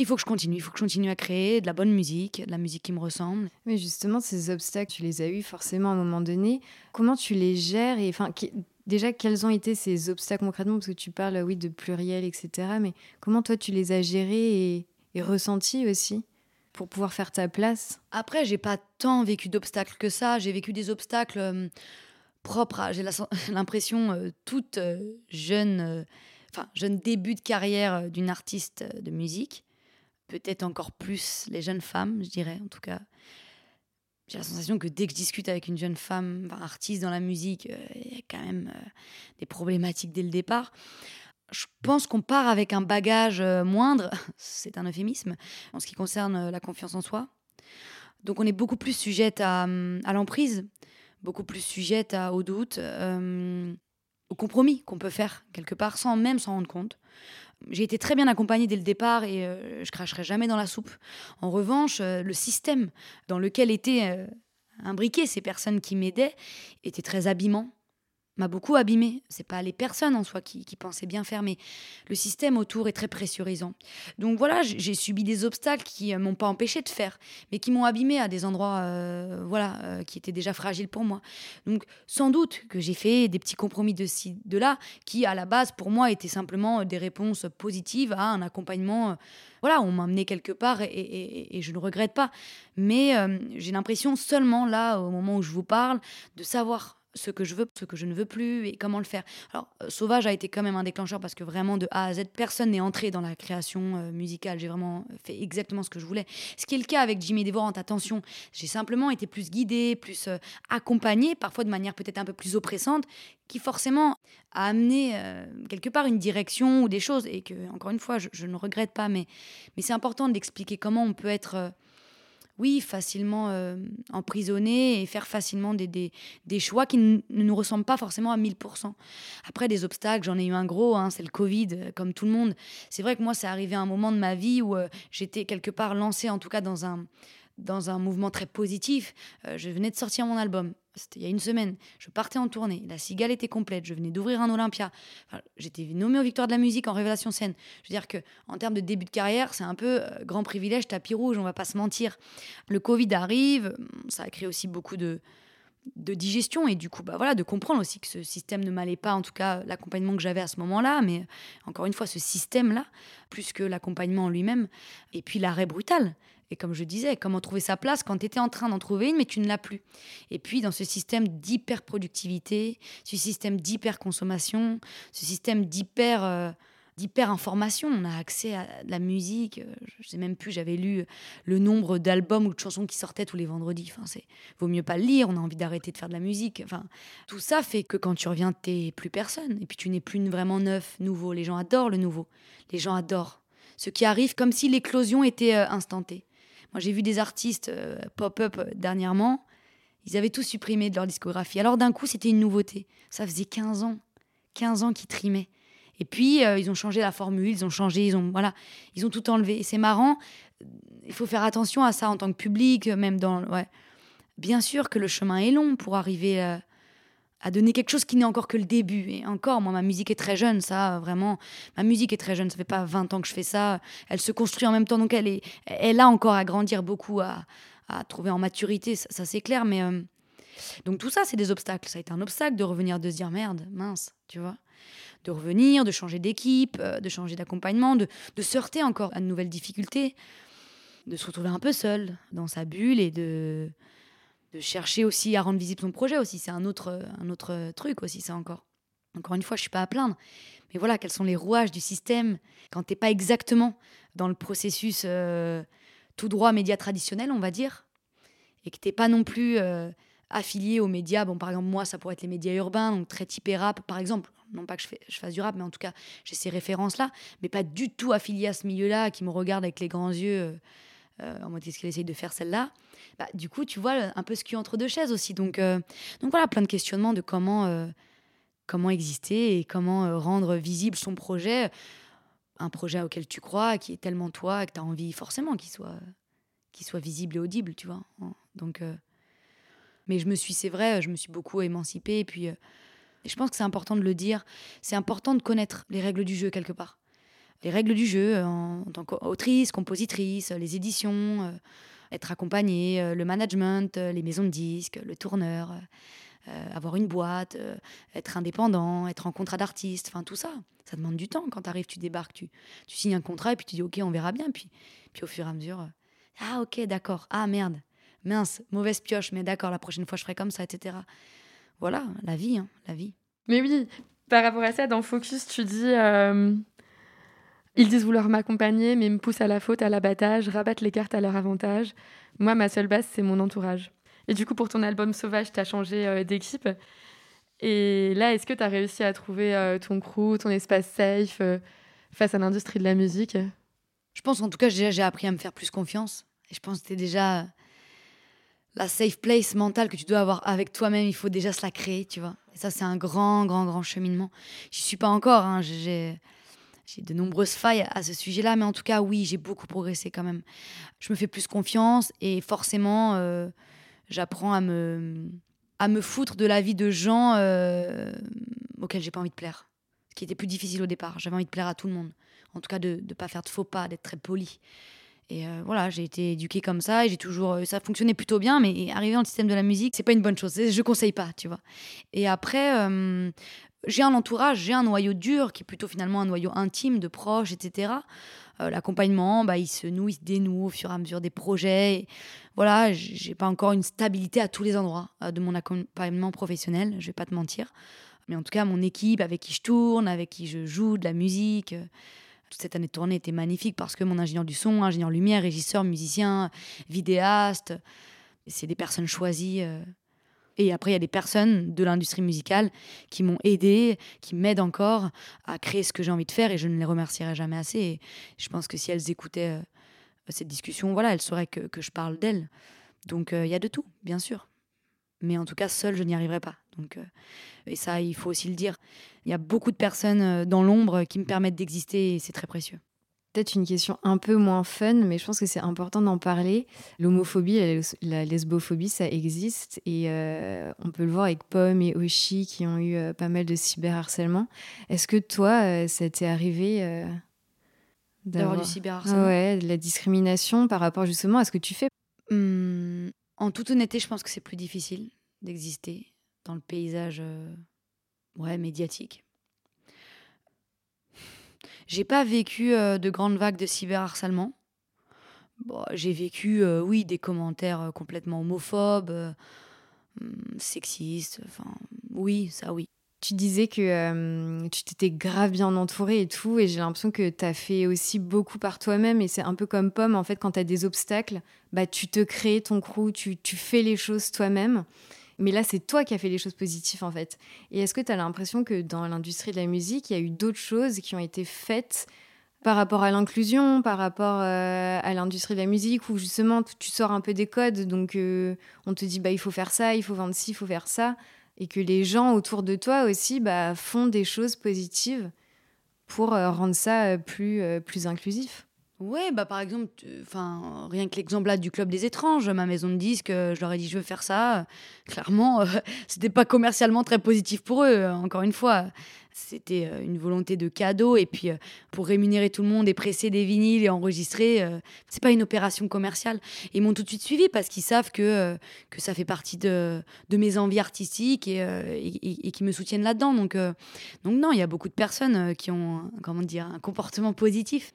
il faut que je continue, il faut que je continue à créer de la bonne musique, de la musique qui me ressemble. Mais justement, ces obstacles, tu les as eus forcément à un moment donné. Comment tu les gères et enfin, déjà, quels ont été ces obstacles concrètement? Parce que tu parles, oui, de pluriel, etc. Mais comment toi, tu les as gérés et, et ressentis aussi pour pouvoir faire ta place? Après, j'ai pas tant vécu d'obstacles que ça. J'ai vécu des obstacles euh, propres à, j'ai [LAUGHS] l'impression, euh, toute euh, jeune, enfin, jeune début de carrière d'une artiste de musique peut-être encore plus les jeunes femmes, je dirais en tout cas. J'ai la sensation que dès que je discute avec une jeune femme, artiste dans la musique, euh, il y a quand même euh, des problématiques dès le départ. Je pense qu'on part avec un bagage euh, moindre, [LAUGHS] c'est un euphémisme, en ce qui concerne la confiance en soi. Donc on est beaucoup plus sujette à, à l'emprise, beaucoup plus sujette à, au doute, au compromis qu'on peut faire quelque part sans même s'en rendre compte j'ai été très bien accompagnée dès le départ et euh, je cracherai jamais dans la soupe. En revanche, euh, le système dans lequel étaient euh, imbriquées ces personnes qui m'aidaient était très abîmant, m'a beaucoup abîmé. C'est pas les personnes en soi qui, pensaient bien faire, mais le système autour est très pressurisant. Donc voilà, j'ai subi des obstacles qui m'ont pas empêché de faire, mais qui m'ont abîmé à des endroits, euh, voilà, euh, qui étaient déjà fragiles pour moi. Donc sans doute que j'ai fait des petits compromis de ci, de là, qui à la base pour moi étaient simplement des réponses positives à un accompagnement. Euh, voilà, on m'a amené quelque part et, et, je ne regrette pas. Mais j'ai l'impression seulement là, au moment où je vous parle, de savoir ce que je veux, ce que je ne veux plus et comment le faire. Alors, euh, Sauvage a été quand même un déclencheur parce que vraiment de A à Z, personne n'est entré dans la création euh, musicale. J'ai vraiment fait exactement ce que je voulais. Ce qui est le cas avec Jimmy Dévorante, attention, j'ai simplement été plus guidée, plus euh, accompagnée, parfois de manière peut-être un peu plus oppressante, qui forcément a amené quelque part une direction ou des choses et que, encore une fois, je, je ne regrette pas, mais, mais c'est important d'expliquer comment on peut être oui, facilement euh, emprisonner et faire facilement des, des, choix qui ne nous ressemblent pas forcément à 1000%. Après, des obstacles, j'en ai eu un gros, hein, c'est le Covid, euh, comme tout le monde. C'est vrai que moi, c'est arrivé à un moment de ma vie où euh, j'étais quelque part lancée, en tout cas dans un, dans un mouvement très positif. je venais de sortir mon album. C'était il y a une semaine. Je partais en tournée. La cigale était complète. Je venais d'ouvrir un Olympia. J'étais nommée aux Victoires de la musique en révélation scène. Je veux dire que en termes de début de carrière, c'est un peu euh, grand privilège, tapis rouge. On va pas se mentir. Le Covid arrive. Ça a créé aussi beaucoup de de digestion et du coup bah voilà de comprendre aussi que ce système ne m'allait pas en tout cas l'accompagnement que j'avais à ce moment-là mais encore une fois ce système là plus que l'accompagnement en lui-même et puis l'arrêt brutal et comme je disais, comment trouver sa place quand tu étais en train d'en trouver une, mais tu ne l'as plus. Et puis, dans ce système d'hyper-productivité, ce système d'hyper-consommation, ce système d'hyper... Euh, d'hyper-information. On a accès à de la musique. Euh, je sais même plus, j'avais lu le nombre d'albums ou de chansons qui sortaient tous les vendredis. Enfin, c'est vaut mieux pas le lire, on a envie d'arrêter de faire de la musique. Enfin, tout ça fait que quand tu reviens, t'es plus personne. Et puis tu n'es plus vraiment neuf, nouveau. Les gens adorent le nouveau. Les gens adorent ce qui arrive comme si l'éclosion était euh, instantée. Moi, j'ai vu des artistes euh, pop-up euh, dernièrement, ils avaient tout supprimé de leur discographie. Alors d'un coup, c'était une nouveauté. Ça faisait 15 ans, 15 ans qu'ils trimaient. Et puis, euh, ils ont changé la formule, ils ont changé, ils ont, voilà, ils ont tout enlevé. Et c'est marrant, il faut faire attention à ça en tant que public, même dans... Ouais. Bien sûr que le chemin est long pour arriver à donner quelque chose qui n'est encore que le début. Et encore, moi, ma musique est très jeune, ça, vraiment. Ma musique est très jeune, ça fait pas 20 ans que je fais ça. Elle se construit en même temps, donc elle, est, elle a encore à grandir beaucoup, à, trouver en maturité, ça, c'est clair. Mais euh, donc tout ça, c'est des obstacles. Ça a été un obstacle de revenir, de se dire merde, mince, tu vois. De revenir, de changer d'équipe, euh, de changer d'accompagnement, de, de se heurter encore à de nouvelles difficultés, de se retrouver un peu seul dans sa bulle et de de chercher aussi à rendre visible son projet aussi. C'est un autre, un autre truc aussi, ça encore. Encore une fois, je suis pas à plaindre. Mais voilà, quels sont les rouages du système quand tu n'es pas exactement dans le processus euh, tout droit média traditionnel, on va dire, et que tu n'es pas non plus euh, affilié aux médias. Bon, par exemple, moi, ça pourrait être les médias urbains, donc très typé rap, par exemple. Non pas que je, fasse du rap, mais en tout cas, j'ai ces références-là, mais pas du tout affilié à ce milieu-là, qui me regarde avec les grands yeux. Euh, en mode qu'est-ce qu'elle essaye de faire celle-là? Bah, Du coup, tu vois un peu ce est entre deux chaises aussi. Donc, euh, donc voilà, plein de questionnements de comment, euh, comment exister et comment rendre visible son projet, un projet auquel tu crois, qui est tellement toi, que tu as envie forcément qu'il soit, qu'il soit visible et audible, tu vois. Donc, mais je me suis, c'est vrai, je me suis beaucoup émancipée et puis. je pense que c'est important de le dire. C'est important de connaître les règles du jeu quelque part les règles du jeu euh, en, tant qu'autrice, compositrice, les éditions, euh, être accompagnée, euh, le management, les maisons de disques, le tourneur, avoir une boîte, être indépendant, être en contrat d'artiste, enfin tout ça. Ça demande du temps. Quand tu arrives, tu débarques, tu, signes un contrat et puis tu dis ok, on verra bien. Puis, puis au fur et à mesure, ah ok, d'accord, ah merde, mince, mauvaise pioche, mais d'accord, la prochaine fois je ferai comme ça, etc. Voilà, la vie, hein, la vie. Mais oui, par rapport à ça, dans Focus, tu dis ils disent vouloir m'accompagner, mais me poussent à la faute, à l'abattage, rabattent les cartes à leur avantage. Moi, ma seule base, c'est mon entourage. Et du coup, pour ton album Sauvage, tu as changé euh, d'équipe. Et là, est-ce que tu as réussi à trouver euh, ton crew, ton espace safe euh, face à l'industrie de la musique? Je pense en tout cas, j'ai appris à me faire plus confiance. Et je pense que c'était déjà la safe place mentale que tu dois avoir avec toi-même. Il faut déjà se la créer, tu vois. Et ça, c'est un grand, grand, grand cheminement. J'y suis pas encore. Hein. J'ai de nombreuses failles à ce sujet-là, mais en tout cas, oui, j'ai beaucoup progressé quand même. Je me fais plus confiance et forcément, euh, j'apprends à me, à me foutre de la vie de gens euh, auxquels j'ai pas envie de plaire. Ce qui était plus difficile au départ. J'avais envie de plaire à tout le monde. En tout cas, de ne pas faire de faux pas, d'être très poli. Et euh, voilà, j'ai été éduquée comme ça et j'ai toujours. euh, ça fonctionnait plutôt bien, mais arriver dans le système de la musique, c'est pas une bonne chose. Je conseille pas, tu vois. Et après, j'ai un entourage, j'ai un noyau dur qui est plutôt finalement un noyau intime de proches, etc. Euh, L'accompagnement, bah, il se noue, il se dénoue au fur et à mesure des projets. Et voilà, j'ai pas encore une stabilité à tous les endroits euh, de mon accompagnement professionnel, je vais pas te mentir. Mais en tout cas, mon équipe avec qui je tourne, avec qui je joue de la musique. euh, toute cette année de tournée était magnifique parce que mon ingénieur du son, ingénieur lumière, régisseur, musicien, vidéaste, c'est des personnes choisies. Et après, il y a des personnes de l'industrie musicale qui m'ont aidé, qui m'aident encore à créer ce que j'ai envie de faire et je ne les remercierai jamais assez. Je pense que si elles écoutaient euh, cette discussion, voilà, elles sauraient que, je parle d'elles. Donc euh, il y a de tout, bien sûr. Mais en tout cas, seule, je n'y arriverai pas. Donc, euh, et ça, il faut aussi le dire. Il y a beaucoup de personnes dans l'ombre qui me permettent d'exister et c'est très précieux. Peut-être une question un peu moins fun, mais je pense que c'est important d'en parler. L'homophobie, la, les- la lesbophobie, ça existe et euh, on peut le voir avec Pomme et Oshi qui ont eu euh, pas mal de cyberharcèlement. Est-ce que toi, euh, ça t'est arrivé D'avoir du cyberharcèlement? Ouais, de la discrimination par rapport justement à ce que tu fais? Hum, en toute honnêteté, je pense que c'est plus difficile d'exister dans le paysage ouais, médiatique. J'ai pas vécu euh, de grandes vagues de cyberharcèlement. J'ai vécu, euh, oui, des commentaires euh, complètement homophobes, hum, sexistes. Enfin, oui, ça, oui. Tu disais que tu t'étais grave bien entourée et tout, et j'ai l'impression que tu as fait aussi beaucoup par toi-même, et c'est un peu comme Pomme, en fait, quand tu as des obstacles, bah, tu te crées ton crew, tu, tu fais les choses toi-même. Mais là, c'est toi qui as fait les choses positives, en fait. Et est-ce que tu as l'impression que dans l'industrie de la musique, il y a eu d'autres choses qui ont été faites par rapport à l'inclusion, par rapport euh, à l'industrie de la musique, où justement tu sors un peu des codes, donc euh, on te dit bah il faut faire ça, il faut vendre ci, il faut faire ça, et que les gens autour de toi aussi bah, font des choses positives pour euh, rendre ça plus, plus inclusif? Ouais, bah par exemple, enfin rien que l'exemple là du club des étranges, ma maison de disques, euh, je leur ai dit je veux faire ça. Clairement, euh, [LAUGHS] c'était pas commercialement très positif pour eux. euh, Encore une fois, c'était euh, une volonté de cadeau et puis pour rémunérer tout le monde et presser des vinyles et enregistrer, c'est pas une opération commerciale. Ils m'ont tout de suite suivi parce qu'ils savent que que ça fait partie de, de mes envies artistiques et, et, et- qui me soutiennent là-dedans. Donc donc non, il y a beaucoup de personnes qui ont comment dire un comportement positif.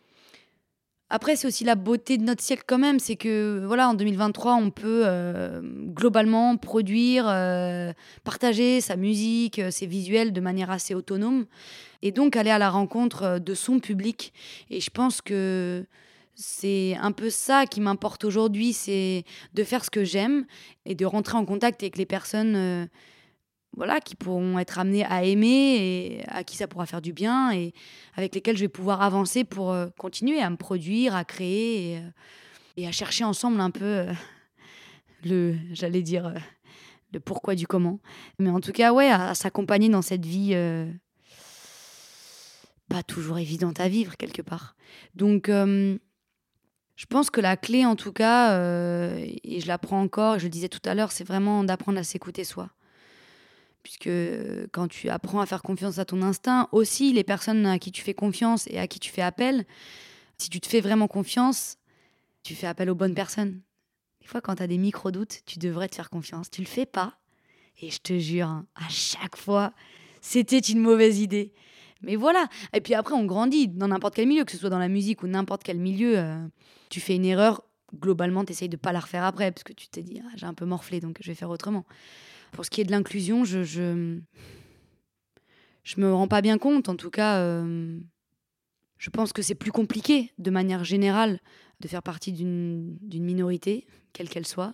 Après, c'est aussi la beauté de notre siècle quand même, c'est que voilà, en 2023, on peut euh, globalement produire, euh, partager sa musique, euh, ses visuels de manière assez autonome, et donc aller à la rencontre de son public. Et je pense que c'est un peu ça qui m'importe aujourd'hui, c'est de faire ce que j'aime et de rentrer en contact avec les personnes. Voilà, qui pourront être amenées à aimer et à qui ça pourra faire du bien et avec lesquels je vais pouvoir avancer pour euh, continuer à me produire, à créer et, euh, à chercher ensemble un peu euh, le, j'allais dire, le pourquoi du comment. Mais en tout cas, ouais, à, à s'accompagner dans cette vie pas toujours évidente à vivre quelque part. Donc, je pense que la clé, en tout cas, et je l'apprends encore, je le disais tout à l'heure, c'est vraiment d'apprendre à s'écouter soi puisque euh, quand tu apprends à faire confiance à ton instinct, aussi les personnes à qui tu fais confiance et à qui tu fais appel, si tu te fais vraiment confiance, tu fais appel aux bonnes personnes. Des fois, quand tu as des micro-doutes, tu devrais te faire confiance. Tu le fais pas. Et je te jure, hein, à chaque fois, c'était une mauvaise idée. Mais voilà. Et puis après, on grandit dans n'importe quel milieu, que ce soit dans la musique ou n'importe quel milieu. euh, tu fais une erreur, globalement, tu essayes de pas la refaire après, parce que tu t'es dit, ah, j'ai un peu morflé, donc je vais faire autrement. Pour ce qui est de l'inclusion, je, je je me rends pas bien compte. En tout cas, euh, je pense que c'est plus compliqué, de manière générale, de faire partie d'une minorité, quelle qu'elle soit.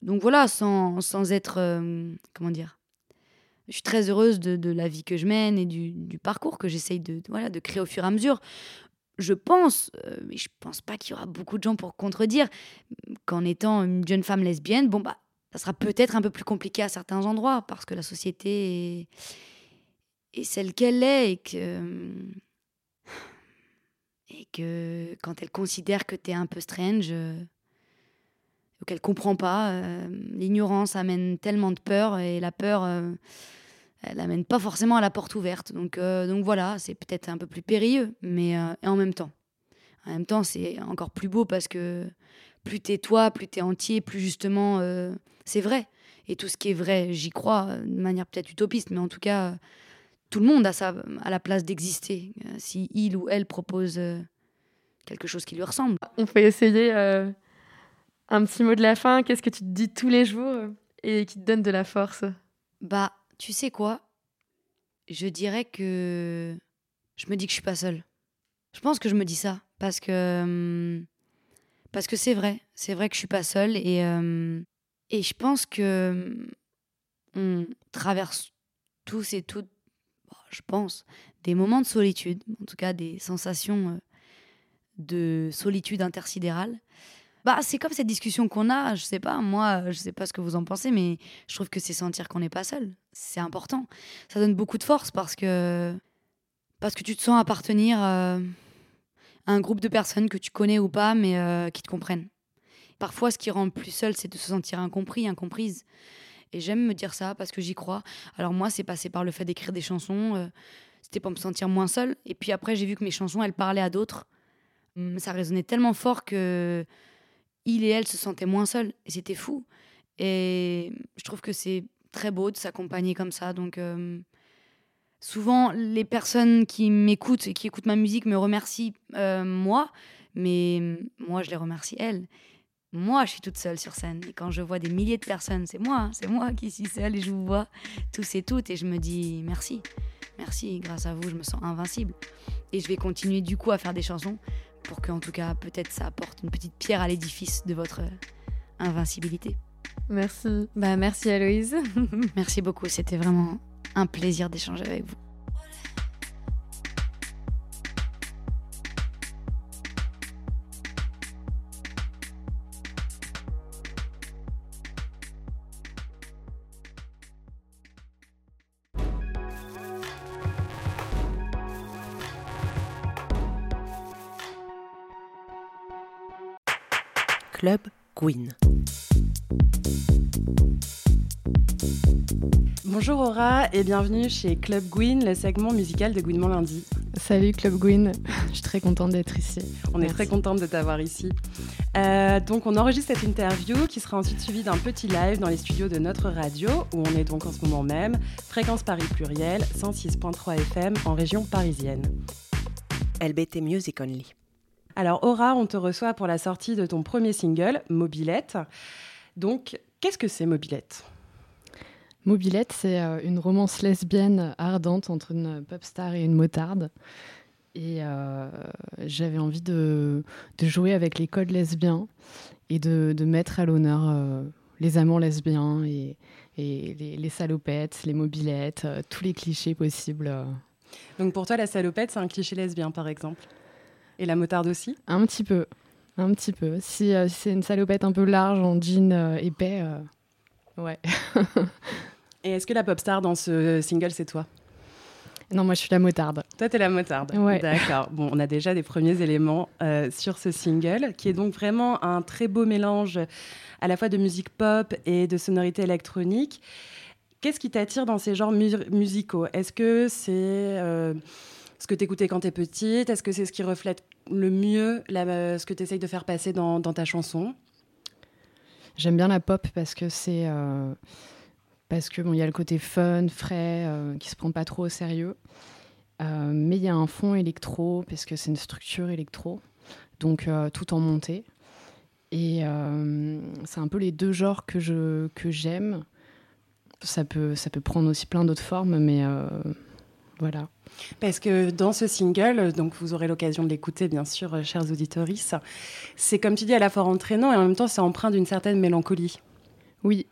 Donc voilà, sans, sans être euh, comment dire. Je suis très heureuse de, de la vie que je mène et du, du parcours que j'essaye de, voilà, de créer au fur et à mesure. Je pense, euh, mais je pense pas qu'il y aura beaucoup de gens pour contredire, qu'en étant une jeune femme lesbienne, bon bah ça sera peut-être un peu plus compliqué à certains endroits parce que la société est, celle qu'elle est et que et que quand elle considère que tu es un peu strange euh, donc elle comprend pas. Euh, L'ignorance amène tellement de peur et la peur, euh, elle amène pas forcément à la porte ouverte. Donc, donc voilà, c'est peut-être un peu plus périlleux, mais et en même temps, en même temps, c'est encore plus beau parce que plus t'es toi, plus t'es entier, plus justement euh, c'est vrai. Et tout ce qui est vrai, j'y crois euh, de manière peut-être utopiste, mais en tout cas, euh, tout le monde a sa à la place d'exister. Si il ou elle propose quelque chose qui lui ressemble. On peut essayer euh, un petit mot de la fin. Qu'est-ce que tu te dis tous les jours et qui te donne de la force? Bah, tu sais quoi? Je dirais que je me dis que je suis pas seule. Je pense que je me dis ça parce que hum, parce que c'est vrai, c'est vrai que je suis pas seule et hum, et je pense que hum, on traverse tous et toutes, bon, je pense, des moments de solitude, en tout cas des sensations euh, de solitude intersidérale. Bah, c'est comme cette discussion qu'on a, je sais pas, moi, je sais pas ce que vous en pensez, mais je trouve que c'est sentir qu'on n'est pas seul. C'est important. Ça donne beaucoup de force parce que, parce que tu te sens appartenir euh, un groupe de personnes que tu connais ou pas, mais euh, qui te comprennent. Parfois, ce qui rend plus seul, c'est de se sentir incompris, incomprise. Et j'aime me dire ça parce que j'y crois. Alors moi, c'est passé par le fait d'écrire des chansons. euh, C'était pour me sentir moins seule. Et puis après, j'ai vu que mes chansons, elles parlaient à d'autres. Hum, Ça résonnait tellement fort que il et elle se sentaient moins seuls. Et c'était fou. Et je trouve que c'est très beau de s'accompagner comme ça. Donc euh, souvent, les personnes qui m'écoutent et qui écoutent ma musique me remercient euh, moi, mais moi, je les remercie elles. Moi, je suis toute seule sur scène. Et quand je vois des milliers de personnes, c'est moi, c'est moi qui suis seule et je vous vois tous et toutes. Et je me dis merci. Merci, grâce à vous, je me sens invincible. Et je vais continuer du coup à faire des chansons pour qu'en tout cas, peut-être ça apporte une petite pierre à l'édifice de votre euh, invincibilité. Merci. Bah, merci Aloïse. [LAUGHS] Merci beaucoup, c'était vraiment un plaisir d'échanger avec vous. Club Queen. Bonjour Aura et bienvenue chez Club Gwyn, le segment musical de Gwynement lundi. Salut Club Gwyn, je suis très contente d'être ici. On est très contente de t'avoir ici. Euh, donc on enregistre cette interview qui sera ensuite suivie d'un petit live dans les studios de notre radio où on est donc en ce moment même, Fréquence Paris Pluriel, 106.3 FM en région parisienne. LBT Music Only. Alors Aura, on te reçoit pour la sortie de ton premier single, Mobilette. Donc qu'est-ce que c'est Mobilette? Mobilette, c'est euh, une romance lesbienne ardente entre une pop star et une motarde. Et euh, j'avais envie de, de jouer avec les codes lesbiens et de, de mettre à l'honneur euh, les amants lesbiens et, et les, les salopettes, les mobilettes, euh, tous les clichés possibles. Donc pour toi la salopette c'est un cliché lesbien par exemple Et la motarde aussi? Un petit peu, un petit peu. Si, si c'est une salopette un peu large en jean épais, ouais. [LAUGHS] Et est-ce que la pop star dans ce single c'est toi? Non, moi je suis la motarde. Toi, t'es la motarde. Ouais. D'accord. Bon, on a déjà des premiers éléments euh, sur ce single, qui est donc vraiment un très beau mélange à la fois de musique pop et de sonorité électronique. Qu'est-ce qui t'attire dans ces genres mu- musicaux? Est-ce que c'est euh, ce que t'écoutais quand t'es petite? Est-ce que c'est ce qui reflète le mieux la- euh, ce que t'essayes de faire passer dans, dans ta chanson? J'aime bien la pop parce que c'est euh, parce que bon, il y a le côté fun, frais, euh, qui se prend pas trop au sérieux. Euh, mais il y a un fond électro parce que c'est une structure électro, donc euh, tout en montée. Et euh, c'est un peu les deux genres que je que j'aime. Ça peut ça peut prendre aussi plein d'autres formes, mais voilà. Parce que dans ce single, donc vous aurez l'occasion de l'écouter, bien sûr, chers auditoristes, c'est comme tu dis, à la fois entraînant et en même temps, c'est empreint d'une certaine mélancolie. Oui,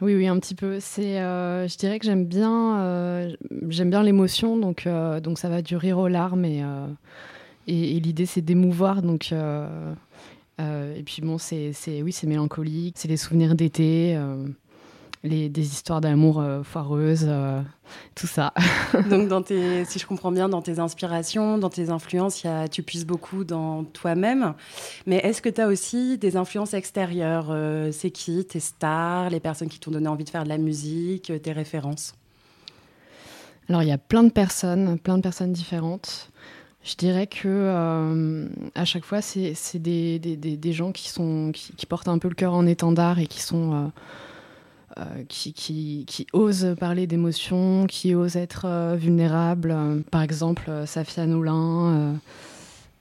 oui, oui, un petit peu. C'est, euh, je dirais que j'aime bien, euh, j'aime bien l'émotion, donc euh, donc ça va du rire aux larmes et l'idée c'est d'émouvoir, donc et puis bon, c'est oui, c'est mélancolique, c'est des souvenirs d'été. Euh, les, des histoires d'amour euh, foireuses, euh, tout ça. [LAUGHS] Donc, dans tes, si je comprends bien, dans tes inspirations, dans tes influences, y a, tu puisses beaucoup dans toi-même. Mais est-ce que tu as aussi des influences extérieures euh, C'est qui tes stars, les personnes qui t'ont donné envie de faire de la musique, tes références? Alors, il y a plein de personnes, plein de personnes différentes. Je dirais que euh, à chaque fois, c'est des, des, des, gens qui, sont, qui, qui, portent un peu le cœur en étendard et qui sont. Euh, euh, qui, qui, qui, osent parler d'émotions, qui osent être euh, vulnérables. par exemple, Safia Noulin,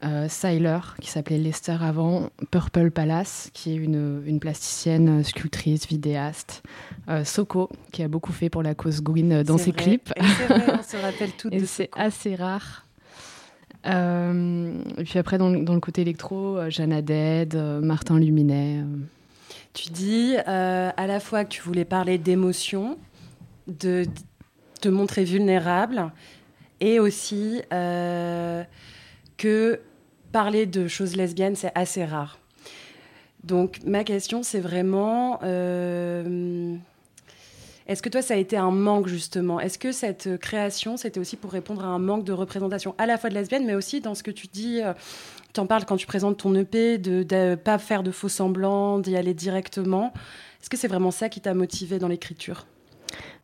euh, Syler, qui s'appelait Lester avant, Purple Palace, qui est une, une plasticienne, sculptrice, vidéaste, Soko, qui a beaucoup fait pour la cause Gwyn dans ses vrai. clips. Vrai, on se rappelle [LAUGHS] toutes Et c'est assez rare. Euh, et puis après, dans, le- dans le côté électro, euh, Jeanne euh, Martin Luminet. Tu dis euh, à la fois que tu voulais parler d'émotions, de, te montrer vulnérable, et aussi euh, que parler de choses lesbiennes, c'est assez rare. Donc ma question, c'est vraiment, euh, est-ce que toi, ça a été un manque justement? Est-ce que cette création, c'était aussi pour répondre à un manque de représentation à la fois de lesbiennes, mais aussi dans ce que tu dis en parles quand tu présentes ton EP, de ne pas faire de faux semblants, d'y aller directement. Est-ce que c'est vraiment ça qui t'a motivé dans l'écriture?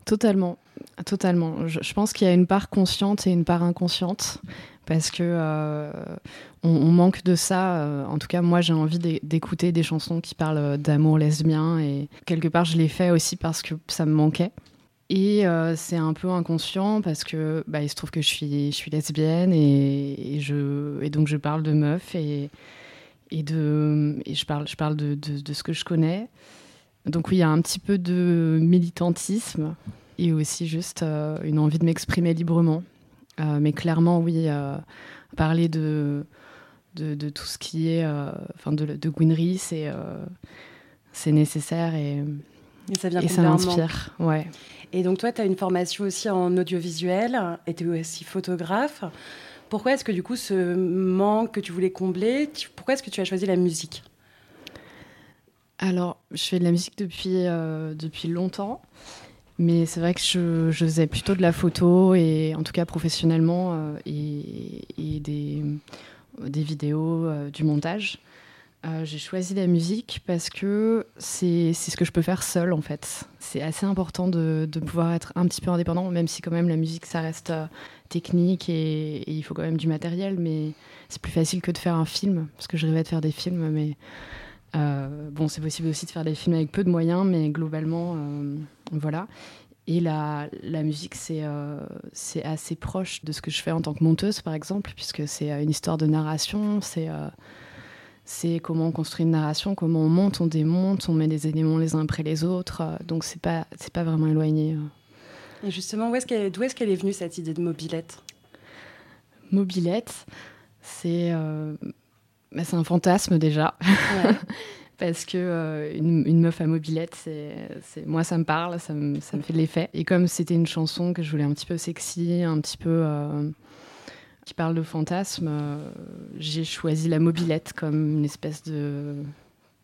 Totalement, totalement. Je, pense qu'il y a une part consciente et une part inconsciente parce que euh, on, manque de ça. euh, en tout cas, moi, j'ai envie d'é- d'écouter des chansons qui parlent d'amour lesbien et quelque part, je l'ai fait aussi parce que ça me manquait. Et euh, c'est un peu inconscient parce que bah, il se trouve que je suis, lesbienne et, donc je parle de meufs et, je parle, de, ce que je connais. Donc oui, il y a un petit peu de militantisme et aussi juste euh, une envie de m'exprimer librement. Euh, mais clairement, oui, parler de, tout ce qui est, enfin de, de Gwynry, c'est nécessaire Et ça vient et ça m'inspire. Ouais. Et donc toi, tu as une formation aussi en audiovisuel et tu es aussi photographe. Pourquoi est-ce que du coup ce manque que tu voulais combler, tu- pourquoi est-ce que tu as choisi la musique? Alors, je fais de la musique depuis, euh, depuis longtemps, mais c'est vrai que je, je faisais plutôt de la photo, et en tout cas professionnellement, euh, et, et des, des vidéos, euh, du montage. Euh, J'ai choisi la musique parce que c'est ce que je peux faire seule, en fait. C'est assez important de, de pouvoir être un petit peu indépendant, même si quand même la musique, ça reste euh, technique et, il faut quand même du matériel, mais c'est plus facile que de faire un film, parce que je rêvais de faire des films, mais... Euh, bon, c'est possible aussi de faire des films avec peu de moyens, mais globalement, voilà. Et la, la musique, c'est euh, assez proche de ce que je fais en tant que monteuse, par exemple, puisque c'est une histoire de narration, c'est c'est comment on construit une narration, comment on monte, on démonte, on met les éléments les uns après les autres. euh, donc, c'est pas, c'est pas vraiment éloigné. euh. Et justement, où est-ce qu'elle- d'où est-ce qu'elle est venue cette idée de mobilette? Mobilette, c'est euh, bah, c'est un fantasme déjà. [LAUGHS] Parce que euh, une, une meuf à mobilette, c'est, c'est- moi ça me parle, ça me, ça me fait de l'effet. Et comme c'était une chanson que je voulais un petit peu sexy, un petit peu euh, qui parle de fantasme, euh, j'ai choisi la mobilette comme une espèce de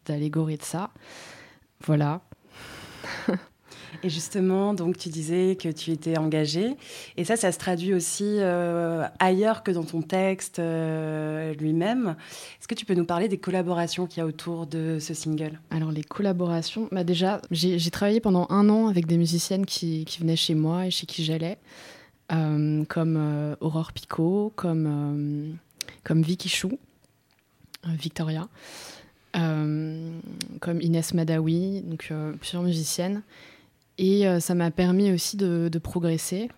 d'allégorie de ça. Voilà. [LAUGHS] Et justement, donc tu disais que tu étais engagée, et ça, ça se traduit aussi euh, ailleurs que dans ton texte euh, lui-même. Est-ce que tu peux nous parler des collaborations qu'il y a autour de ce single? Alors les collaborations, bah déjà, j'ai travaillé pendant un an avec des musiciennes qui, qui venaient chez moi et chez qui j'allais, comme euh, Aurore Picot, comme, euh, comme Vicky Chou, euh, Victoria, euh, comme Inès Madawi, donc euh, plusieurs musiciennes. Et euh, ça m'a permis aussi de, progresser.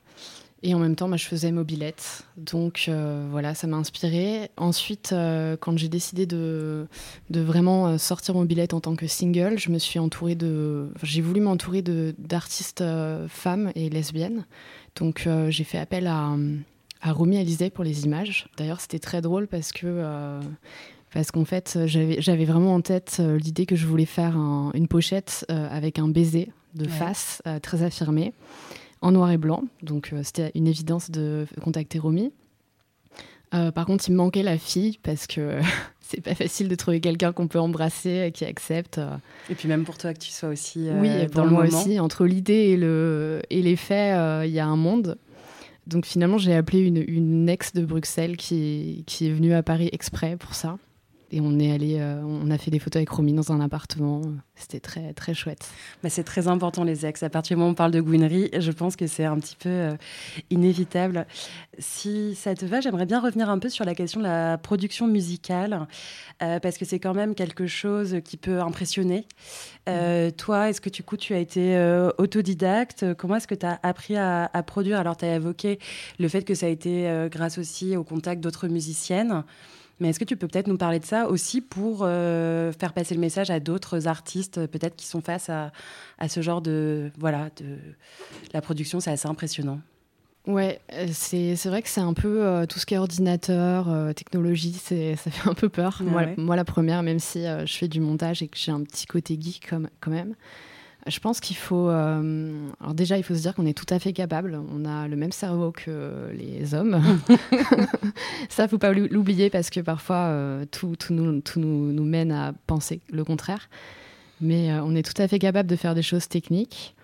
Et en même temps, bah, je faisais mobilette. Donc euh, voilà, ça m'a inspiré. Ensuite, euh, quand j'ai décidé de, de vraiment euh, sortir mobilette en tant que single, je me suis entourée de. j'ai voulu m'entourer d'artistes euh, femmes et lesbiennes. Donc euh, j'ai fait appel à, à Romy Alizé pour les images. D'ailleurs, c'était très drôle parce que. euh, parce qu'en fait, j'avais vraiment en tête euh, l'idée que je voulais faire un- une pochette euh, avec un baiser de Ouais. face euh, très affirmé, en noir et blanc. Donc c'était une évidence de contacter Romy. Euh, par contre, il me manquait la fille parce que [LAUGHS] c'est pas facile de trouver quelqu'un qu'on peut embrasser et qui accepte. Et puis même pour toi que tu sois aussi euh, oui, et dans pour le moi moment. aussi, entre l'idée et, le, et les faits, euh, il y a un monde. Donc finalement, j'ai appelé une, une ex de Bruxelles qui, qui est venue à Paris exprès pour ça. Et on est allé, euh, on a fait des photos avec Romy dans un appartement. C'était très très chouette. Bah, c'est très important les ex. À partir du moment où on parle de gouinerie, je pense que c'est un petit peu euh, inévitable. Si ça te va, j'aimerais bien revenir un peu sur la question de la production musicale, euh, parce que c'est quand même quelque chose qui peut impressionner. Euh, Toi, est-ce que du coup tu as été autodidacte? Comment est-ce que tu as appris à, à produire? Alors tu as évoqué le fait que ça a été grâce aussi au contact d'autres musiciennes. Mais est-ce que tu peux peut-être nous parler de ça aussi pour euh, faire passer le message à d'autres artistes, peut-être qui sont face à, à ce genre de voilà de la production, c'est assez impressionnant. Ouais, euh, c'est vrai que c'est un peu euh, tout ce qui est ordinateur, euh, technologie, ça fait un peu peur. Ah moi, ouais. moi, la première, même si je fais du montage et que j'ai un petit côté geek comme, quand même. Je pense qu'il faut. euh, alors, déjà, il faut se dire qu'on est tout à fait capable. On a le même cerveau que les hommes. [LAUGHS] Ça, faut pas l'ou- l'oublier parce que parfois, euh, tout, tout, nous, tout nous, nous mène à penser le contraire. Mais euh, on est tout à fait capable de faire des choses techniques.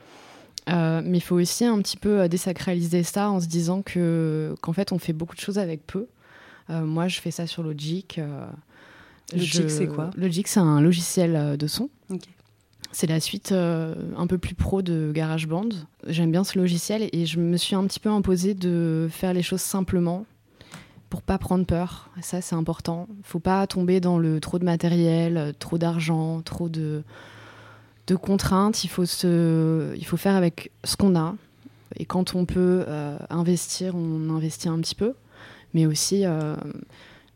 Euh, mais il faut aussi un petit peu désacraliser ça en se disant que qu'en fait, on fait beaucoup de choses avec peu. Euh, moi, je fais ça sur Logic. euh, Logic, je- c'est quoi? Logic, c'est un logiciel de son. Ok. C'est la suite euh, un peu plus pro de GarageBand. J'aime bien ce logiciel et je me suis un petit peu imposé de faire les choses simplement pour pas prendre peur. Ça, c'est important. Faut pas tomber dans le trop de matériel, trop d'argent, trop de, de contraintes. Il faut, se, il faut faire avec ce qu'on a. Et quand on peut euh, investir, on investit un petit peu. Mais aussi, euh,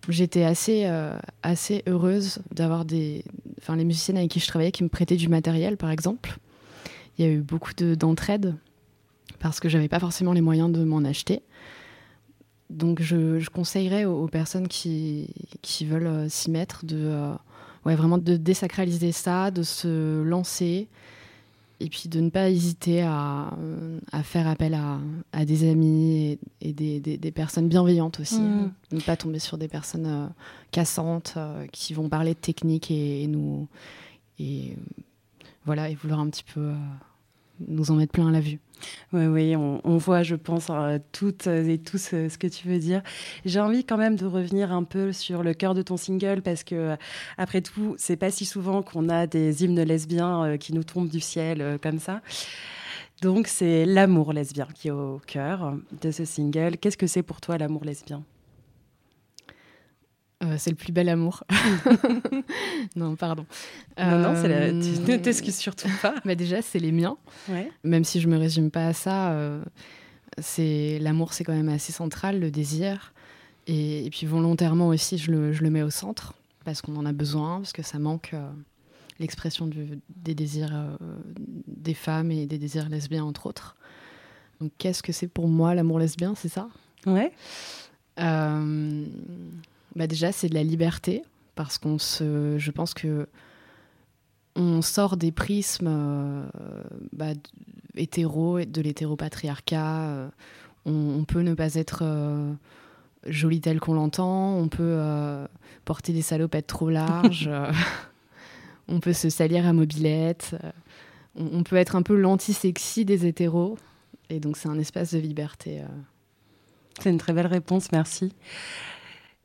j'étais assez, euh, assez heureuse d'avoir des. Enfin, les musiciennes avec qui je travaillais qui me prêtaient du matériel, par exemple. Il y a eu beaucoup de- d'entraide parce que j'avais pas forcément les moyens de m'en acheter. Donc, je, conseillerais aux, aux personnes qui, qui veulent euh, s'y mettre de, euh, ouais, vraiment de désacraliser ça, de se lancer et puis de ne pas hésiter à, à faire appel à, à des amis et, et des, des- des personnes bienveillantes aussi. Mhm. Ne pas tomber sur des personnes euh, cassantes euh, qui vont parler de technique et, et nous et voilà et vouloir un petit peu euh, nous en mettre plein à la vue. Oui, oui, on, voit, je pense, euh, toutes et tous euh, ce que tu veux dire. J'ai envie quand même de revenir un peu sur le cœur de ton single parce que, euh, après tout, c'est pas si souvent qu'on a des hymnes lesbiens qui nous tombent du ciel comme ça. Donc, c'est l'amour lesbien qui est au cœur de ce single. Qu'est-ce que c'est pour toi l'amour lesbien? Euh, c'est le plus bel amour. [LAUGHS] non, pardon. Non, non, c'est la... Euh, tu ne t'excuses surtout pas. [LAUGHS] bah déjà, c'est les miens. Ouais. Même si je me résume pas à ça, euh, c'est l'amour, c'est quand même assez central, le désir. Et, et puis volontairement aussi, je le, je le mets au centre parce qu'on en a besoin, parce que ça manque l'expression des désirs des femmes et des désirs lesbiens entre autres. Donc qu'est-ce que c'est pour moi l'amour lesbien, c'est ça? Ouais. Euh, bah déjà, c'est de la liberté parce qu'on se, je pense que on sort des prismes euh, bah, hétéro, de l'hétéropatriarcat. euh, on, on peut ne pas être euh, joli tel qu'on l'entend. On peut euh, porter des salopettes trop larges. [LAUGHS] on peut se salir à mobilette. on, on peut être un peu l'anti-sexy des hétéros. Et donc, c'est un espace de liberté. C'est une très belle réponse, merci.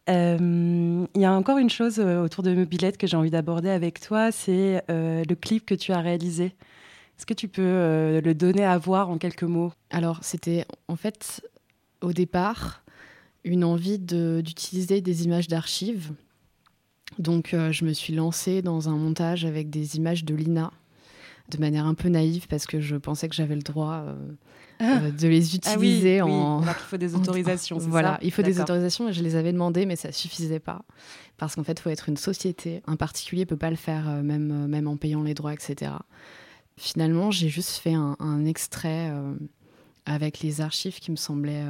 Euh, Il y a encore une chose euh, autour de Mobilette que j'ai envie d'aborder avec toi, c'est euh, le clip que tu as réalisé. Est-ce que tu peux le donner à voir en quelques mots? Alors, c'était en fait au départ une envie d'utiliser des images d'archives. Donc, je me suis lancée dans un montage avec des images de Lina de manière un peu naïve parce que je pensais que j'avais le droit euh, euh, de les utiliser Ah oui, oui, en. alors qu'il faut des [LAUGHS] autorisations, Voilà, ça il faut des autorisations et je les avais demandées, mais ça suffisait pas. Parce qu'en fait, il faut être une société. Un particulier peut pas le faire, euh, même, même en payant les droits, etc. Finalement, j'ai juste fait un, un extrait euh, avec les archives qui me semblaient.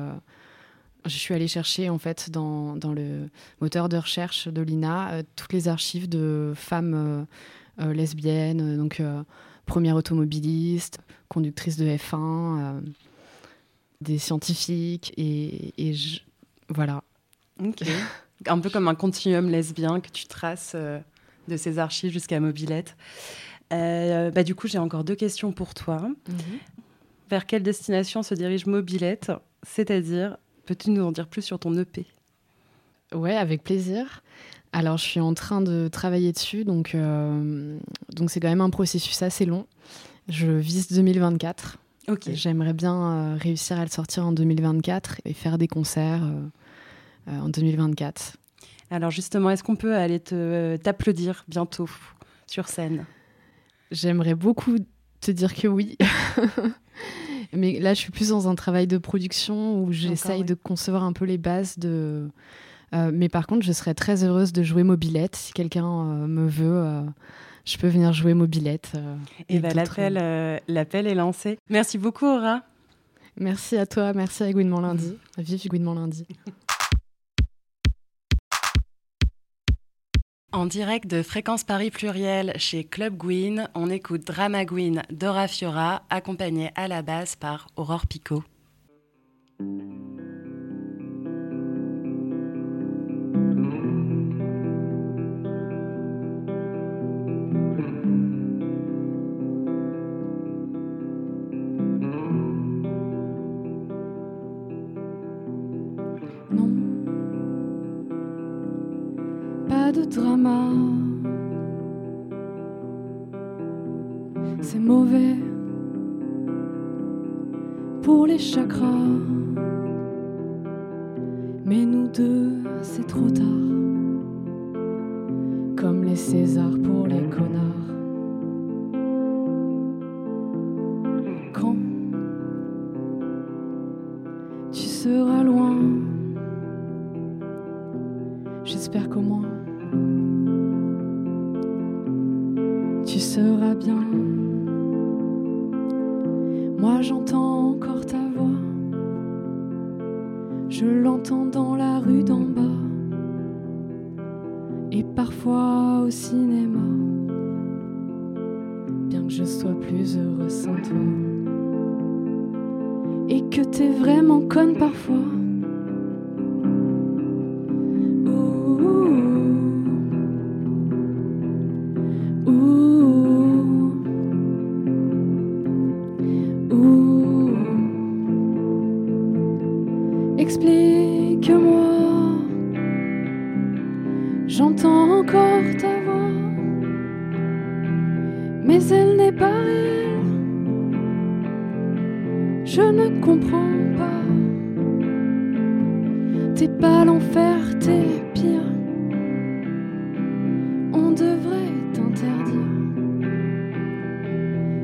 je suis allée chercher en fait dans, dans le moteur de recherche de l'INA euh, toutes les archives de femmes euh, euh, lesbiennes, donc première automobiliste, conductrice de F1, euh, des scientifiques et, et je- voilà. Ok. un peu comme un continuum lesbien que tu traces euh, de ces archives jusqu'à Mobilette. Euh, bah, du coup, j'ai encore deux questions pour toi. Vers quelle destination se dirige Mobilette? C'est-à-dire, peux-tu nous en dire plus sur ton EP Ouais, avec plaisir. Alors, je suis en train de travailler dessus, donc euh, donc c'est quand même un processus assez long. Je vise 2024. Ok. J'aimerais bien euh, réussir à le sortir en 2024 et faire des concerts euh, en 2024. Alors justement, est-ce qu'on peut aller te- t'applaudir bientôt sur scène? J'aimerais beaucoup te dire que oui. [LAUGHS] Mais là, je suis plus dans un travail de production où j'essaye de concevoir un peu les bases de. Euh, mais par contre, je serais très heureuse de jouer mobilette. Si quelqu'un euh, me veut, euh, je peux venir jouer mobilette. Et bah, d'autres- l'appel, l'appel est lancé. Merci beaucoup, Aura. Merci à toi, merci à Gouinement Lundi. Vive Gouinement Lundi. [LAUGHS] En direct de Fréquence Paris Pluriel chez Club Gwyn, on écoute Drama Gwyn Dora Fiora, accompagnée à la basse par Aurore Picot. Explique-moi, j'entends encore ta voix, mais elle n'est pas réelle. Je ne comprends pas. T'es pas l'enfer, t'es pire. On devrait t'interdire.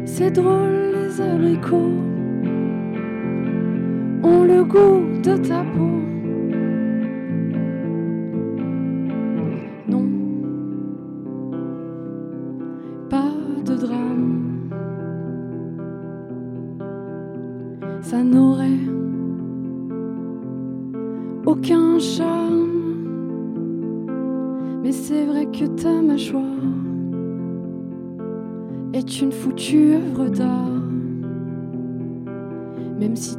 C'est drôle, les abricots ont le goût de ta peau. Non, pas de drame. Ça n'aurait aucun charme. Mais c'est vrai que ta mâchoire est une foutue œuvre d'art. Même si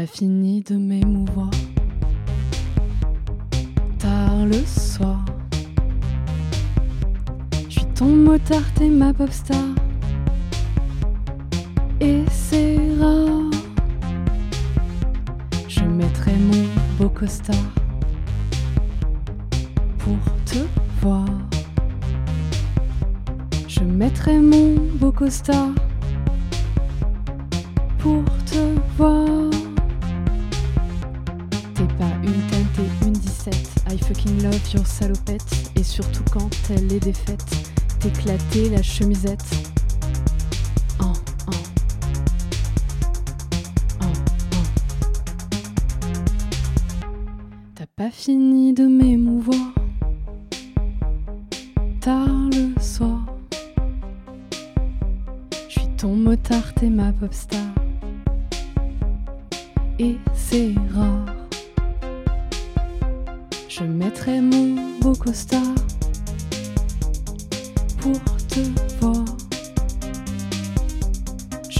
pas fini de m'émouvoir. Tard le soir. Je suis ton motard, t'es ma pop star. Et c'est rare. Je mettrai mon beau costard pour te voir. Je mettrai mon beau costard surtout quand elle est défaite, t'éclater la chemisette.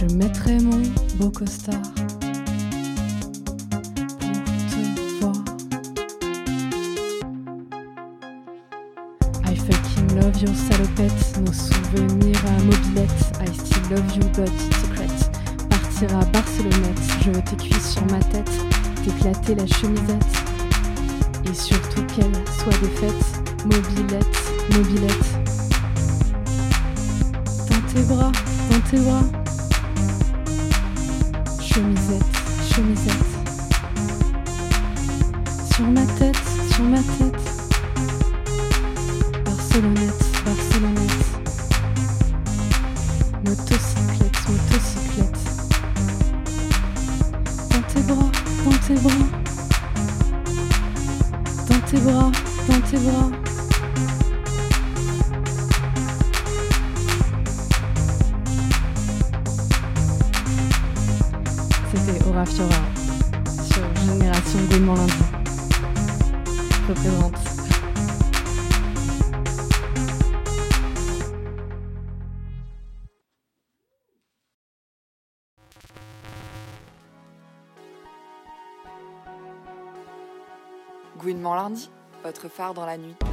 Je mettrai mon beau costard pour te voir. I fucking love your salopette, nos souvenirs à mobilette. I still love you, but secret. Partir à Barcelonnette, je veux tes cuisses sur ma tête, t'éclater la chemisette. Et surtout qu'elle soit défaite, mobilette, mobilette. Dans tes bras, dans tes bras. Chemisette, chemisette. Sur ma tête, sur ma tête. Phare dans la nuit.